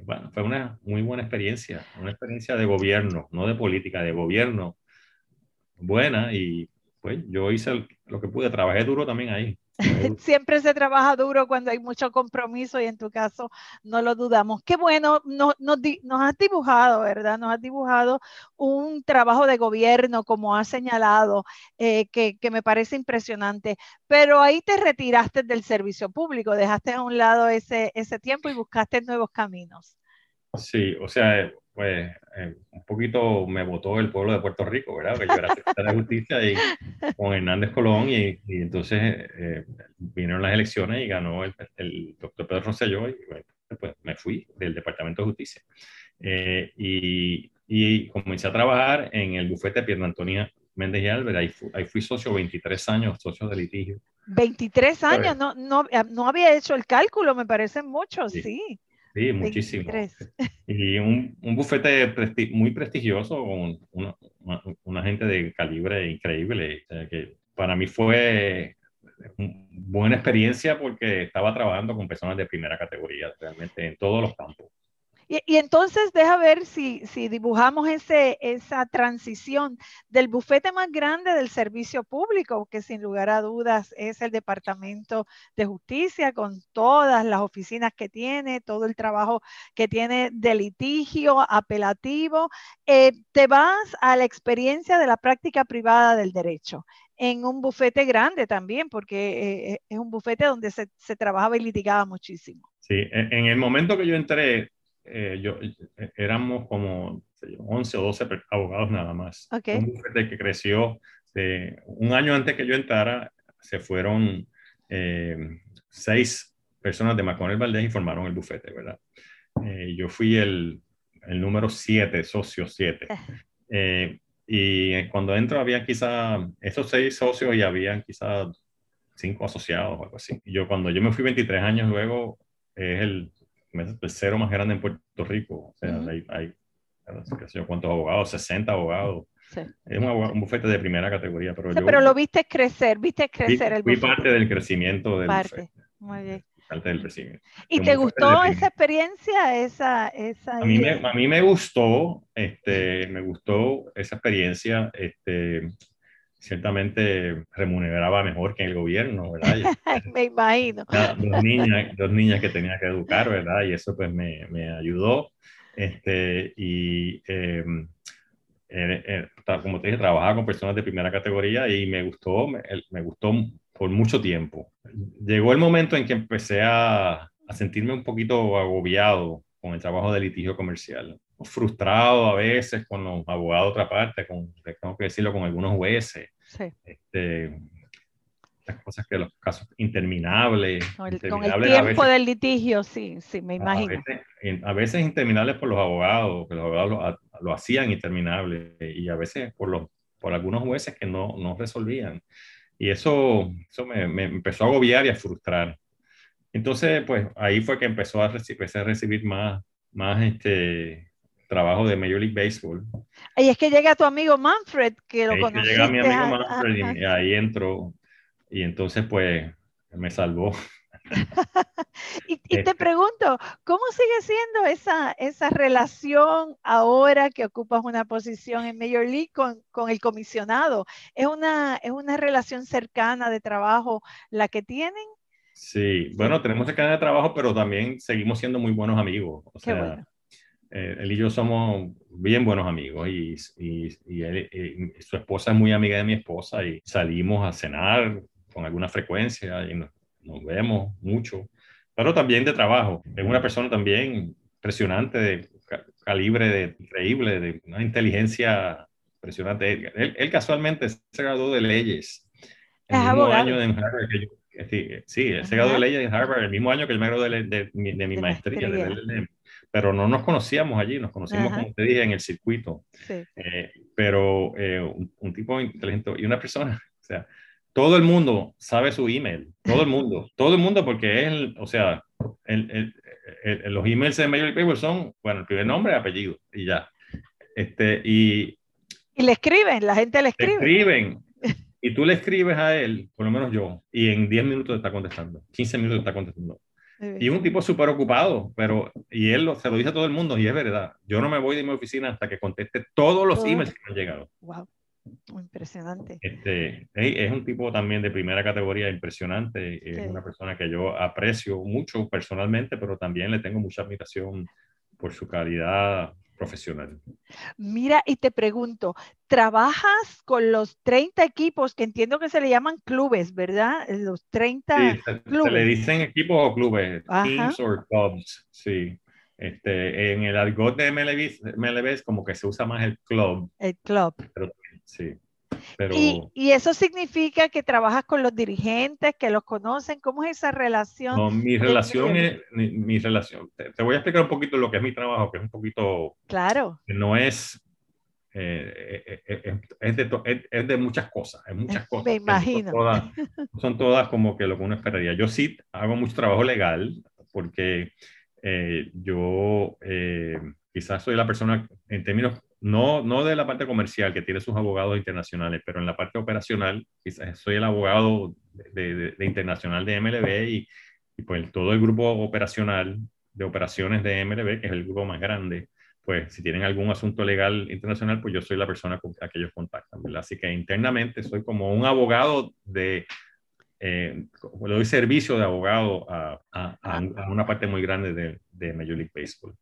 bueno, fue una muy buena experiencia, una experiencia de gobierno, no de política, de gobierno buena y pues yo hice lo que pude, trabajé duro también ahí. Siempre se trabaja duro cuando hay mucho compromiso y en tu caso no lo dudamos. Qué bueno, nos, nos, has dibujado, ¿verdad? Nos has dibujado un trabajo de gobierno, como has señalado, eh, que, que, me parece impresionante. Pero ahí te retiraste del servicio público, dejaste a un lado ese, ese tiempo y buscaste nuevos caminos. Sí, o sea, pues eh, un poquito me votó el pueblo de Puerto Rico, ¿verdad? Que yo era secretario de justicia y con Hernández Colón y, entonces eh, vinieron las elecciones y ganó el, doctor Pedro Rosselló y pues me fui del Departamento de Justicia. Eh, y, y, comencé a trabajar en el bufete de Pierna Antonia Méndez y Álvarez, ahí, ahí, fui socio 23 años, socio de litigio. 23 años, no, no, no había hecho el cálculo, me parecen muchos, sí. Sí, muchísimo. Y un, un bufete muy prestigioso con una, una, gente de calibre increíble. que para mí fue una buena experiencia porque estaba trabajando con personas de primera categoría realmente en todos los campos. Y, entonces deja ver si, si dibujamos ese, esa transición del bufete más grande del servicio público, que sin lugar a dudas es el Departamento de Justicia, con todas las oficinas que tiene, todo el trabajo que tiene de litigio, apelativo, eh, te vas a la experiencia de la práctica privada del derecho en un bufete grande también, porque eh, es un bufete donde se, se, trabajaba y litigaba muchísimo. Sí, en el momento que yo entré, eh, yo, eh, éramos como 11 o 12 abogados nada más. Un bufete que creció, un año antes que yo entrara, se fueron eh, seis personas de Maconel Valdés y formaron el bufete, ¿verdad? yo fui el, el número 7, socio 7. y cuando entro había quizá esos seis socios y habían quizá cinco asociados o algo así. Y yo cuando yo me fui 23 años luego, es el el tercero más grande en Puerto Rico. O sea, hay, hay ¿cuántos abogados? 60 abogados. Es un, bufete de primera categoría. Pero, pero lo viste crecer, viste crecer el bufete. Fui parte del crecimiento del parte. Muy bien. Parte del crecimiento. ¿Y te gustó esa experiencia? Esa, esa a, mí me, a mí me gustó, este, me gustó esa experiencia. Este, ciertamente remuneraba mejor que el gobierno, ¿verdad? me imagino. Dos niñas, dos niñas que tenía que educar, ¿verdad? Y eso pues me, me ayudó. Este, y em, eh, eh, como te dije, trabajaba con personas de primera categoría y me gustó, me, me, gustó por mucho tiempo. Llegó el momento en que empecé a, a sentirme un poquito agobiado con el trabajo de litigio comercial frustrado a veces con los abogados de otra parte, con, tengo que decirlo, con algunos jueces. Sí. Este, las cosas que los casos interminables. Con el, tiempo del litigio, sí, sí, me imagino. A veces, interminables por los abogados, que los abogados lo, hacían interminable y a veces por, los, por algunos jueces que no, no resolvían. Y eso, eso me, me, empezó a agobiar y a frustrar. Entonces, pues ahí fue que empezó a recibir, a recibir más, más este, trabajo de Major League Baseball. Y es que llega tu amigo Manfred, que lo conociste. Llega mi amigo Manfred y ahí entro. Y entonces, pues, me salvó. y, te este pregunto, ¿cómo sigue siendo esa, esa relación ahora que ocupas una posición en Major League con, con el comisionado? ¿Es una, ¿Es una relación cercana de trabajo la que tienen? Sí, bueno, tenemos cercana de trabajo, pero también seguimos siendo muy buenos amigos. O sea, eh, él y yo somos bien buenos amigos y, y, él, y, su esposa es muy amiga de mi esposa y salimos a cenar con alguna frecuencia y nos, vemos mucho, pero también de trabajo. Es una persona también impresionante, de calibre de, increíble, de una inteligencia impresionante. Él, casualmente se graduó de leyes. El mismo año en Harvard que yo, sí, él se graduó de leyes en Harvard el mismo año que él me graduó de, mi maestría, pero no nos conocíamos allí, nos conocimos, como te dije, en el circuito. Eh, pero eh, un, un, tipo inteligente y una persona, o sea, todo el mundo sabe su email, todo el mundo, todo el mundo porque es, o sea, el, el, los emails de Major League son, bueno, el primer nombre apellido y ya. Este, y, y le escriben, la gente le escribe. Le escriben. Y tú le escribes a él, por lo menos yo, y en 10 minutos está contestando, 15 minutos está contestando. Y un tipo súper ocupado, pero, y él se lo dice a todo el mundo, y es verdad. Yo no me voy de mi oficina hasta que conteste todos los emails que me han llegado. Wow. Impresionante. Este, es un tipo también de primera categoría impresionante. Es una persona que yo aprecio mucho personalmente, pero también le tengo mucha admiración por su calidad profesional. Mira, y te pregunto, ¿trabajas con los 30 equipos que entiendo que se le llaman clubes, verdad? Los 30 sí, clubes. Se le dicen equipos o clubes, teams o clubs, sí. Este, en el argot de MLB, MLB, es como que se usa más el club. El club. Pero sí. Pero... Y, eso significa que trabajas con los dirigentes, que los conocen. ¿Cómo es esa relación? No, mi relación es, mi, relación, te, voy a explicar un poquito lo que es mi trabajo, que es un poquito... Claro. No es... Eh, eh, eh, es, de es, de muchas cosas, es muchas cosas. Me imagino. Son todas, son todas, como que lo que uno esperaría. Yo sí hago mucho trabajo legal porque yo quizás soy la persona, en términos no, no de la parte comercial que tiene sus abogados internacionales, pero en la parte operacional, quizás soy el abogado de, internacional de MLB y, pues todo el grupo operacional de operaciones de MLB, que es el grupo más grande, pues si tienen algún asunto legal internacional, pues yo soy la persona con la que ellos contactan. Así que internamente soy como un abogado de, eh, le doy servicio de abogado a, a, una parte muy grande de, de Major League Baseball.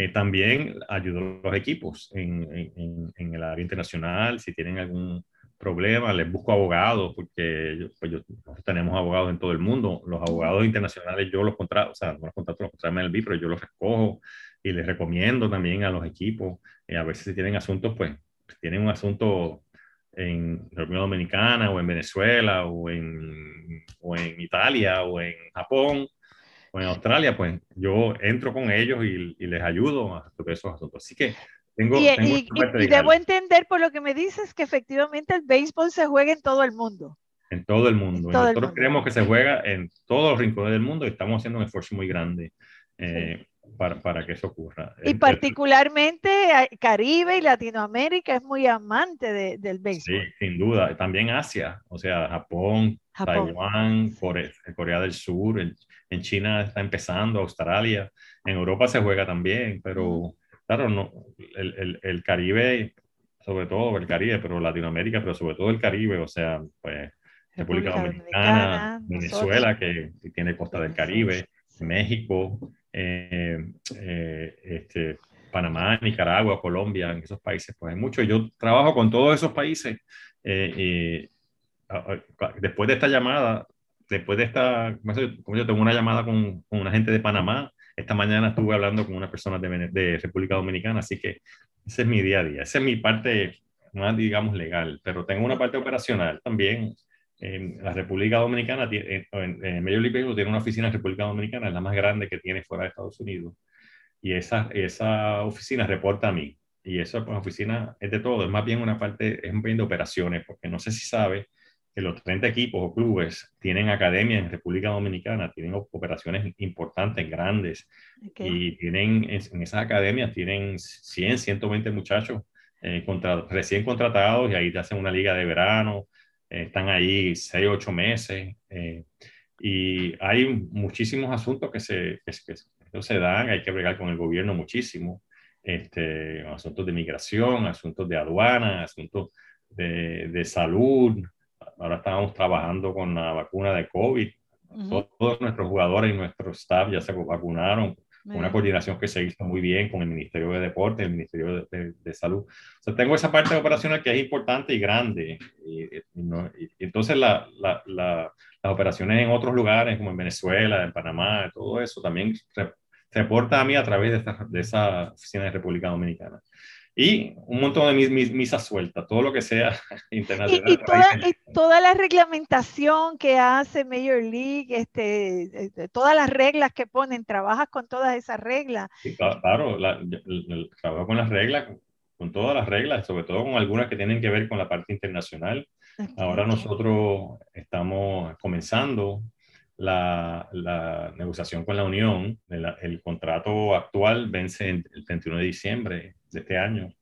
Eh, también ayudo a los equipos en, en, en, el área internacional, si tienen algún problema, les busco abogados, porque pues nosotros tenemos abogados en todo el mundo. Los abogados internacionales yo los contrato, o sea, no los contrato, los contrato en el pero yo los escojo y les recomiendo también a los equipos. Eh, a veces si tienen asuntos, pues, tienen un asunto en República Dominicana o en Venezuela o en, o en Italia o en Japón, o en Australia, pues yo entro con ellos y, les ayudo a resolver esos asuntos. Así que tengo... Y, y, debo entender por lo que me dices que efectivamente el béisbol se juega en todo el mundo. En todo el mundo. Nosotros creemos que se juega en todos los rincones del mundo y estamos haciendo un esfuerzo muy grande. Eh, para, para, que eso ocurra. Y particularmente Caribe y Latinoamérica es muy amante de, del béisbol. Sí, sin duda. También Asia, o sea, Japón, Taiwán, Corea, Corea, del Sur, en China está empezando, Australia, en Europa se juega también, pero claro, no, el, el, el, Caribe, sobre todo el Caribe, pero Latinoamérica, pero sobre todo el Caribe, o sea, pues República, Dominicana, Venezuela, que, tiene costa del Caribe, México, eh, eh, este, Panamá, Nicaragua, Colombia, en esos países, pues hay mucho. Yo trabajo con todos esos países eh, y después de esta llamada, después de esta, como yo tengo una llamada con, con una gente de Panamá. Esta mañana estuve hablando con una persona de, de República Dominicana, así que ese es mi día a día, esa es mi parte más, digamos, legal, pero tengo una parte operacional también. En la República Dominicana, en, en Major League Baseball tiene una oficina en República Dominicana, es la más grande que tiene fuera de Estados Unidos, y esa, esa oficina reporta a mí. Y esa pues, oficina es de todo, es más bien una parte, es un bien de operaciones, porque no sé si sabe que los 30 equipos o clubes tienen academias en República Dominicana, tienen operaciones importantes, grandes, y tienen en esas academias tienen 100, 120 muchachos eh, recién contratados y ahí te hacen una liga de verano, eh, están ahí 6, 8 meses. Eh, y hay muchísimos asuntos que se, que, se dan, hay que bregar con el gobierno muchísimo, este, asuntos de migración, asuntos de aduana, asuntos de, de salud. Ahora estamos trabajando con la vacuna de COVID. Todos nuestros jugadores y nuestro staff ya se vacunaron una coordinación que se hizo muy bien con el Ministerio de Deporte, el Ministerio de, Salud. O sea, tengo esa parte operacional que es importante y grande. Y, entonces la, la, las operaciones en otros lugares, como en Venezuela, en Panamá, todo eso también se reporta a mí a través de, esta, de esa oficina de República Dominicana y un montón de mis, mis, misas sueltas, todo lo que sea internacional. Y, toda, y, toda, la reglamentación que hace Major League, este, este, todas las reglas que ponen, ¿trabajas con todas esas reglas? Sí, claro, trabajo con las reglas, con todas las reglas, sobre todo con algunas que tienen que ver con la parte internacional. Ahora nosotros estamos comenzando la, la, negociación con la Unión, el contrato actual vence el 31 de diciembre de este año.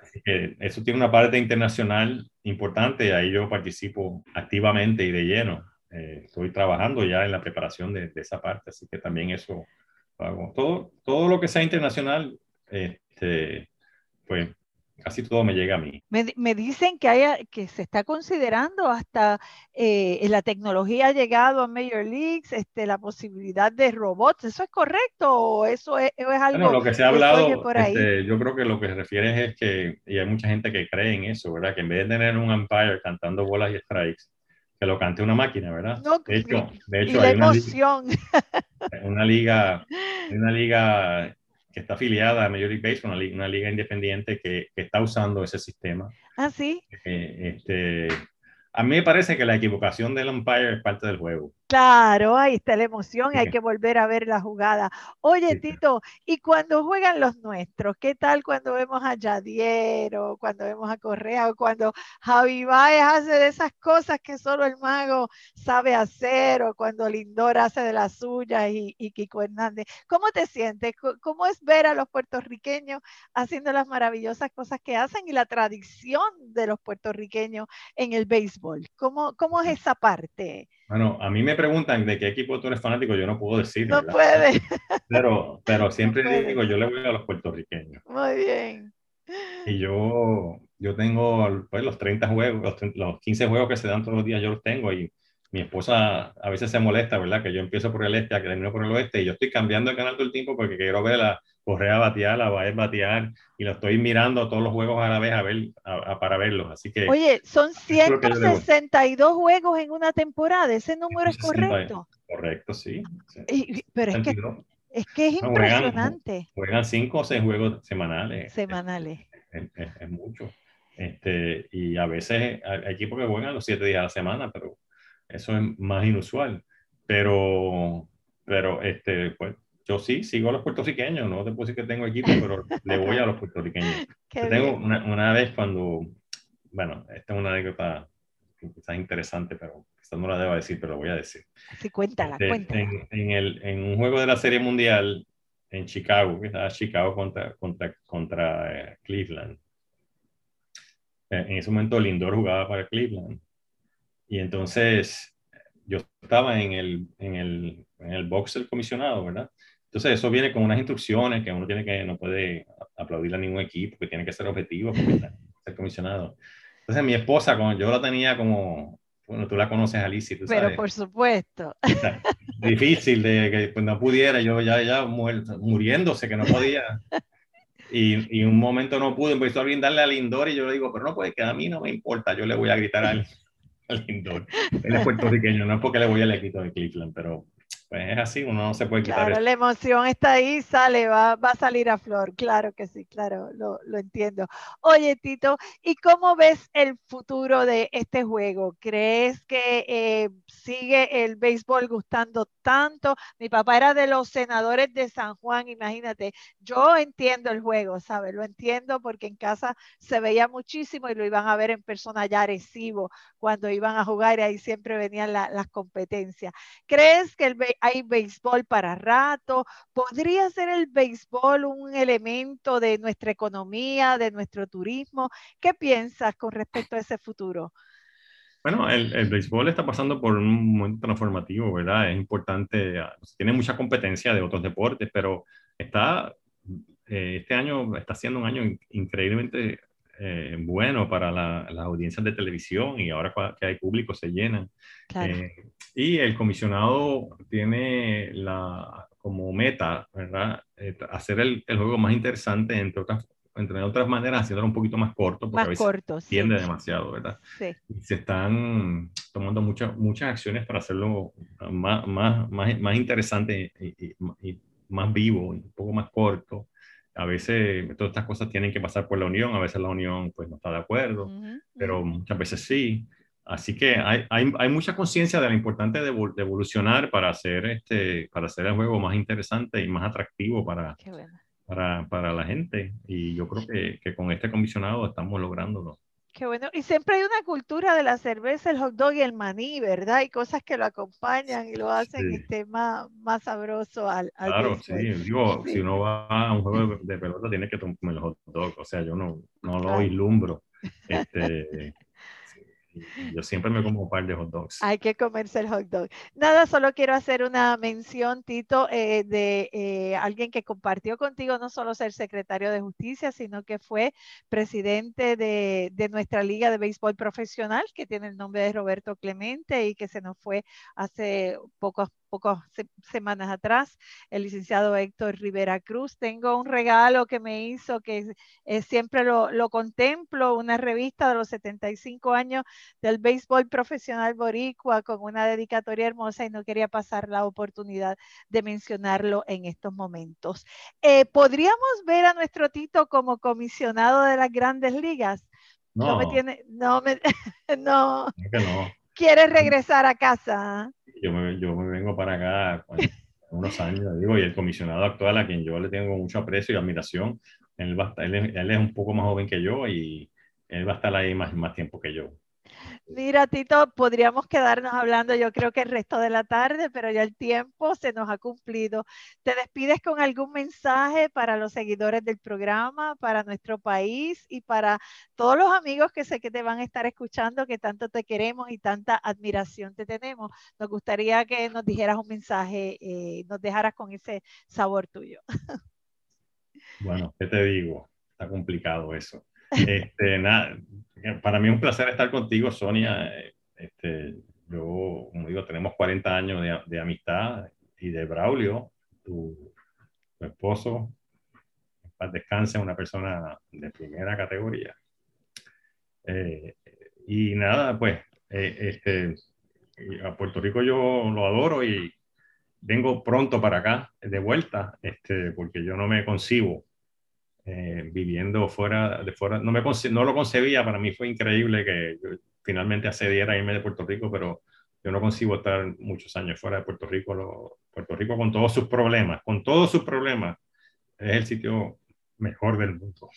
Así que eso tiene una parte internacional importante y ahí yo participo activamente y de lleno. Eh, estoy trabajando ya en la preparación de, de, esa parte, así que también eso hago. Todo, todo lo que sea internacional, este, pues casi todo me llega a mí. Me, dicen que, que se está considerando hasta eh, la tecnología ha llegado a Major Leagues, este, la posibilidad de robots. ¿Eso es correcto o eso es, algo bueno, lo que se ha hablado, este, yo creo que lo que se refiere es que, y hay mucha gente que cree en eso, ¿verdad? Que en vez de tener un umpire cantando bolas y strikes, que lo cante una máquina, ¿verdad? de hecho, de hecho hay emoción. una liga, una liga que está afiliada a Major League Baseball, una, liga, independiente que, que, está usando ese sistema. Ah, sí. Eh, este, a mí me parece que la equivocación del umpire es parte del juego. Claro, ahí está la emoción, hay que volver a ver la jugada. Oye, Tito, ¿y cuando juegan los nuestros? ¿Qué tal cuando vemos a Yadiero, cuando vemos a Correa o cuando Javi Baez hace de esas cosas que solo el mago sabe hacer o cuando Lindor hace de las suyas y, y Kiko Hernández? ¿Cómo te sientes? ¿Cómo es ver a los puertorriqueños haciendo las maravillosas cosas que hacen y la tradición de los puertorriqueños en el béisbol? ¿Cómo, cómo es esa parte? Bueno, a mí me preguntan de qué equipo tú eres fanático, yo no puedo decir. No puede. Pero, pero siempre digo, yo le voy a los puertorriqueños. Muy bien. Y yo, yo tengo pues, los 30 juegos, los, los 15 juegos que se dan todos los días, yo los tengo y mi esposa a veces se molesta, ¿verdad? Que yo empiezo por el este, que termino por el oeste, y yo estoy cambiando el canal todo el tiempo porque quiero ver a Correa batear, a Baez batear, y lo estoy mirando todos los juegos a la vez a ver, para verlos. Así que. Oye, son 162 juegos en una temporada, ¿ese número es correcto? Correcto, sí. pero es que, es que es impresionante. Juegan, cinco o seis juegos semanales. Semanales. Es, mucho. Este, y a veces hay equipos que juegan los siete días a la semana, pero eso es más inusual. Pero, pero este, pues, yo sí sigo a los puertorriqueños, no te puedo decir que tengo equipo, pero le voy a los puertorriqueños. tengo una, una, vez cuando, bueno, esta es una anécdota quizás interesante, pero quizás no la debo decir, pero la voy a decir. Sí, cuéntala, este, cuéntala. En, en, el, en, un juego de la Serie Mundial en Chicago, que estaba Chicago contra, contra, contra eh, Cleveland. Eh, en ese momento Lindor jugaba para Cleveland y entonces yo estaba en el, en el, en el box del comisionado, ¿verdad? Entonces eso viene con unas instrucciones que uno tiene que, no puede aplaudir a ningún equipo, que tiene que ser objetivo, porque ser comisionado. Entonces mi esposa, como yo la tenía como, bueno, tú la conoces, Alicia, tú Pero por supuesto. Difícil de que pues, no pudiera, yo ya, ya muriéndose, que no podía. Y, y un momento no pude, empezó a brindarle a Lindor y yo le digo, pero no puede, que a mí no me importa, yo le voy a gritar a él. Lindor. Él es puertorriqueño, no es porque le voy al equipo de Cleveland, pero, pues es así, uno no se puede quitar. Claro, la emoción está ahí, sale, va, va a salir a flor. Claro que sí, claro, lo, lo, entiendo. Oye, Tito, ¿y cómo ves el futuro de este juego? ¿Crees que eh, sigue el béisbol gustando tanto? Mi papá era de los senadores de San Juan, imagínate. Yo entiendo el juego, ¿sabes? Lo entiendo porque en casa se veía muchísimo y lo iban a ver en persona ya Arecibo cuando iban a jugar y ahí siempre venían las competencias. ¿Crees que el hay béisbol para rato. ¿Podría ser el béisbol un elemento de nuestra economía, de nuestro turismo? ¿Qué piensas con respecto a ese futuro? Bueno, el, béisbol está pasando por un momento transformativo, ¿verdad? Es importante, ah, tiene mucha competencia de otros deportes, pero está, eh, este año está siendo un año increíblemente eh, bueno para las audiencias de televisión y ahora que hay público se llenan. Eh, y el comisionado tiene la, como meta, ¿verdad? Eh, hacer el, el, juego más interesante, entre otras, entre otras maneras, haciéndolo un poquito más corto, porque más a veces corto, tiende demasiado, ¿verdad? Sí. Y se están tomando muchas muchas acciones para hacerlo más, más, más, más interesante y, y, y, más vivo, un poco más corto a veces todas estas cosas tienen que pasar por la unión, a veces la unión pues no está de acuerdo, pero muchas veces sí. Así que hay, hay, hay mucha conciencia de lo importante de, de, evolucionar para hacer, este, para hacer el juego más interesante y más atractivo para, para, para, la gente. Y yo creo que, que con este comisionado estamos lográndolo. Qué bueno. Y siempre hay una cultura de la cerveza, el hot dog y el maní, ¿verdad? Hay cosas que lo acompañan y lo hacen sí. este, más, más sabroso al, al Claro, sí. Digo, sí. si uno va a un juego de, pelota, tiene que tomar el hot dog. O sea, yo no, no lo vislumbro. Este, yo siempre me como un par de hot dogs. Hay que comerse el hot dog. Nada, solo quiero hacer una mención, Tito, eh, de eh, alguien que compartió contigo no solo ser secretario de justicia, sino que fue presidente de, de, nuestra liga de béisbol profesional, que tiene el nombre de Roberto Clemente y que se nos fue hace pocos pocas se semanas atrás, el licenciado Héctor Rivera Cruz. Tengo un regalo que me hizo que eh, siempre lo, lo, contemplo, una revista de los 75 años del béisbol profesional boricua con una dedicatoria hermosa y no quería pasar la oportunidad de mencionarlo en estos momentos. Eh, ¿Podríamos ver a nuestro Tito como comisionado de las grandes ligas? No, no me tiene, no me, no. no. ¿Quieres regresar a casa? yo me, yo me vengo para acá bueno, unos años, digo, y el comisionado actual, a quien yo le tengo mucho aprecio y admiración, él, va él, él, es un poco más joven que yo y él va a estar ahí más, más tiempo que yo. Mira, Tito, podríamos quedarnos hablando yo creo que el resto de la tarde, pero ya el tiempo se nos ha cumplido. ¿Te despides con algún mensaje para los seguidores del programa, para nuestro país y para todos los amigos que sé que te van a estar escuchando, que tanto te queremos y tanta admiración te tenemos? Nos gustaría que nos dijeras un mensaje, eh, nos dejaras con ese sabor tuyo. Bueno, ¿qué te digo? Está complicado eso. Este, nada, para mí es un placer estar contigo, Sonia. Este, yo, como digo, tenemos 40 años de, de amistad y de Braulio, tu, tu esposo, paz descanse, una persona de primera categoría. Eh, y nada, pues, eh, este, a Puerto Rico yo lo adoro y vengo pronto para acá de vuelta, este, porque yo no me concibo eh, viviendo fuera de fuera. No, me, no lo concebía, para mí fue increíble que finalmente accediera a irme de Puerto Rico, pero yo no consigo estar muchos años fuera de Puerto Rico. Puerto Rico con todos sus problemas, con todos sus problemas, es el sitio mejor del mundo.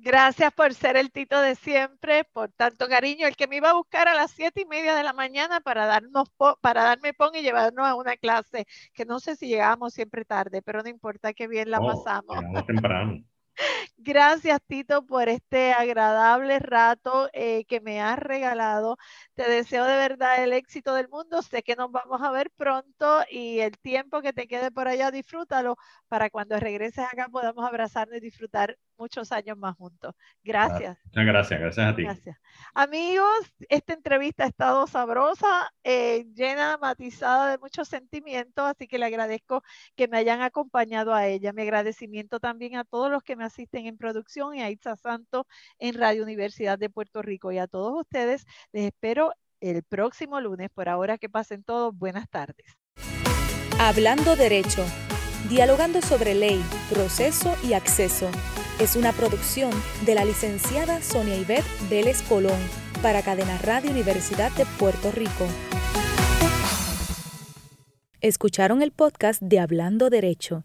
Gracias por ser el Tito de siempre, por tanto cariño. El que me iba a buscar a las siete y media de la mañana para darnos para darme pon y llevarnos a una clase, que no sé si llegamos siempre tarde, pero no importa que bien la No, pasamos. llegamos temprano. Gracias, Tito, por este agradable rato eh, que me has regalado. Te deseo de verdad el éxito del mundo. Sé que nos vamos a ver pronto y el tiempo que te quede por allá, disfrútalo para cuando regreses acá podamos abrazarnos y disfrutar muchos años más juntos. Gracias. Muchas gracias, gracias a ti. Gracias. Amigos, esta entrevista ha estado sabrosa, eh, llena, matizada de muchos sentimientos, así que le agradezco que me hayan acompañado a ella. Mi agradecimiento también a todos los que me asisten en producción y a Itza Santo en Radio Universidad de Puerto Rico. Y a todos ustedes les espero el próximo lunes. Por ahora que pasen todos, buenas tardes. Hablando Derecho, dialogando sobre ley, proceso y acceso. Es una producción de la licenciada Sonia Ivette Vélez Colón para Cadena Radio Universidad de Puerto Rico. Escucharon el podcast de Hablando Derecho,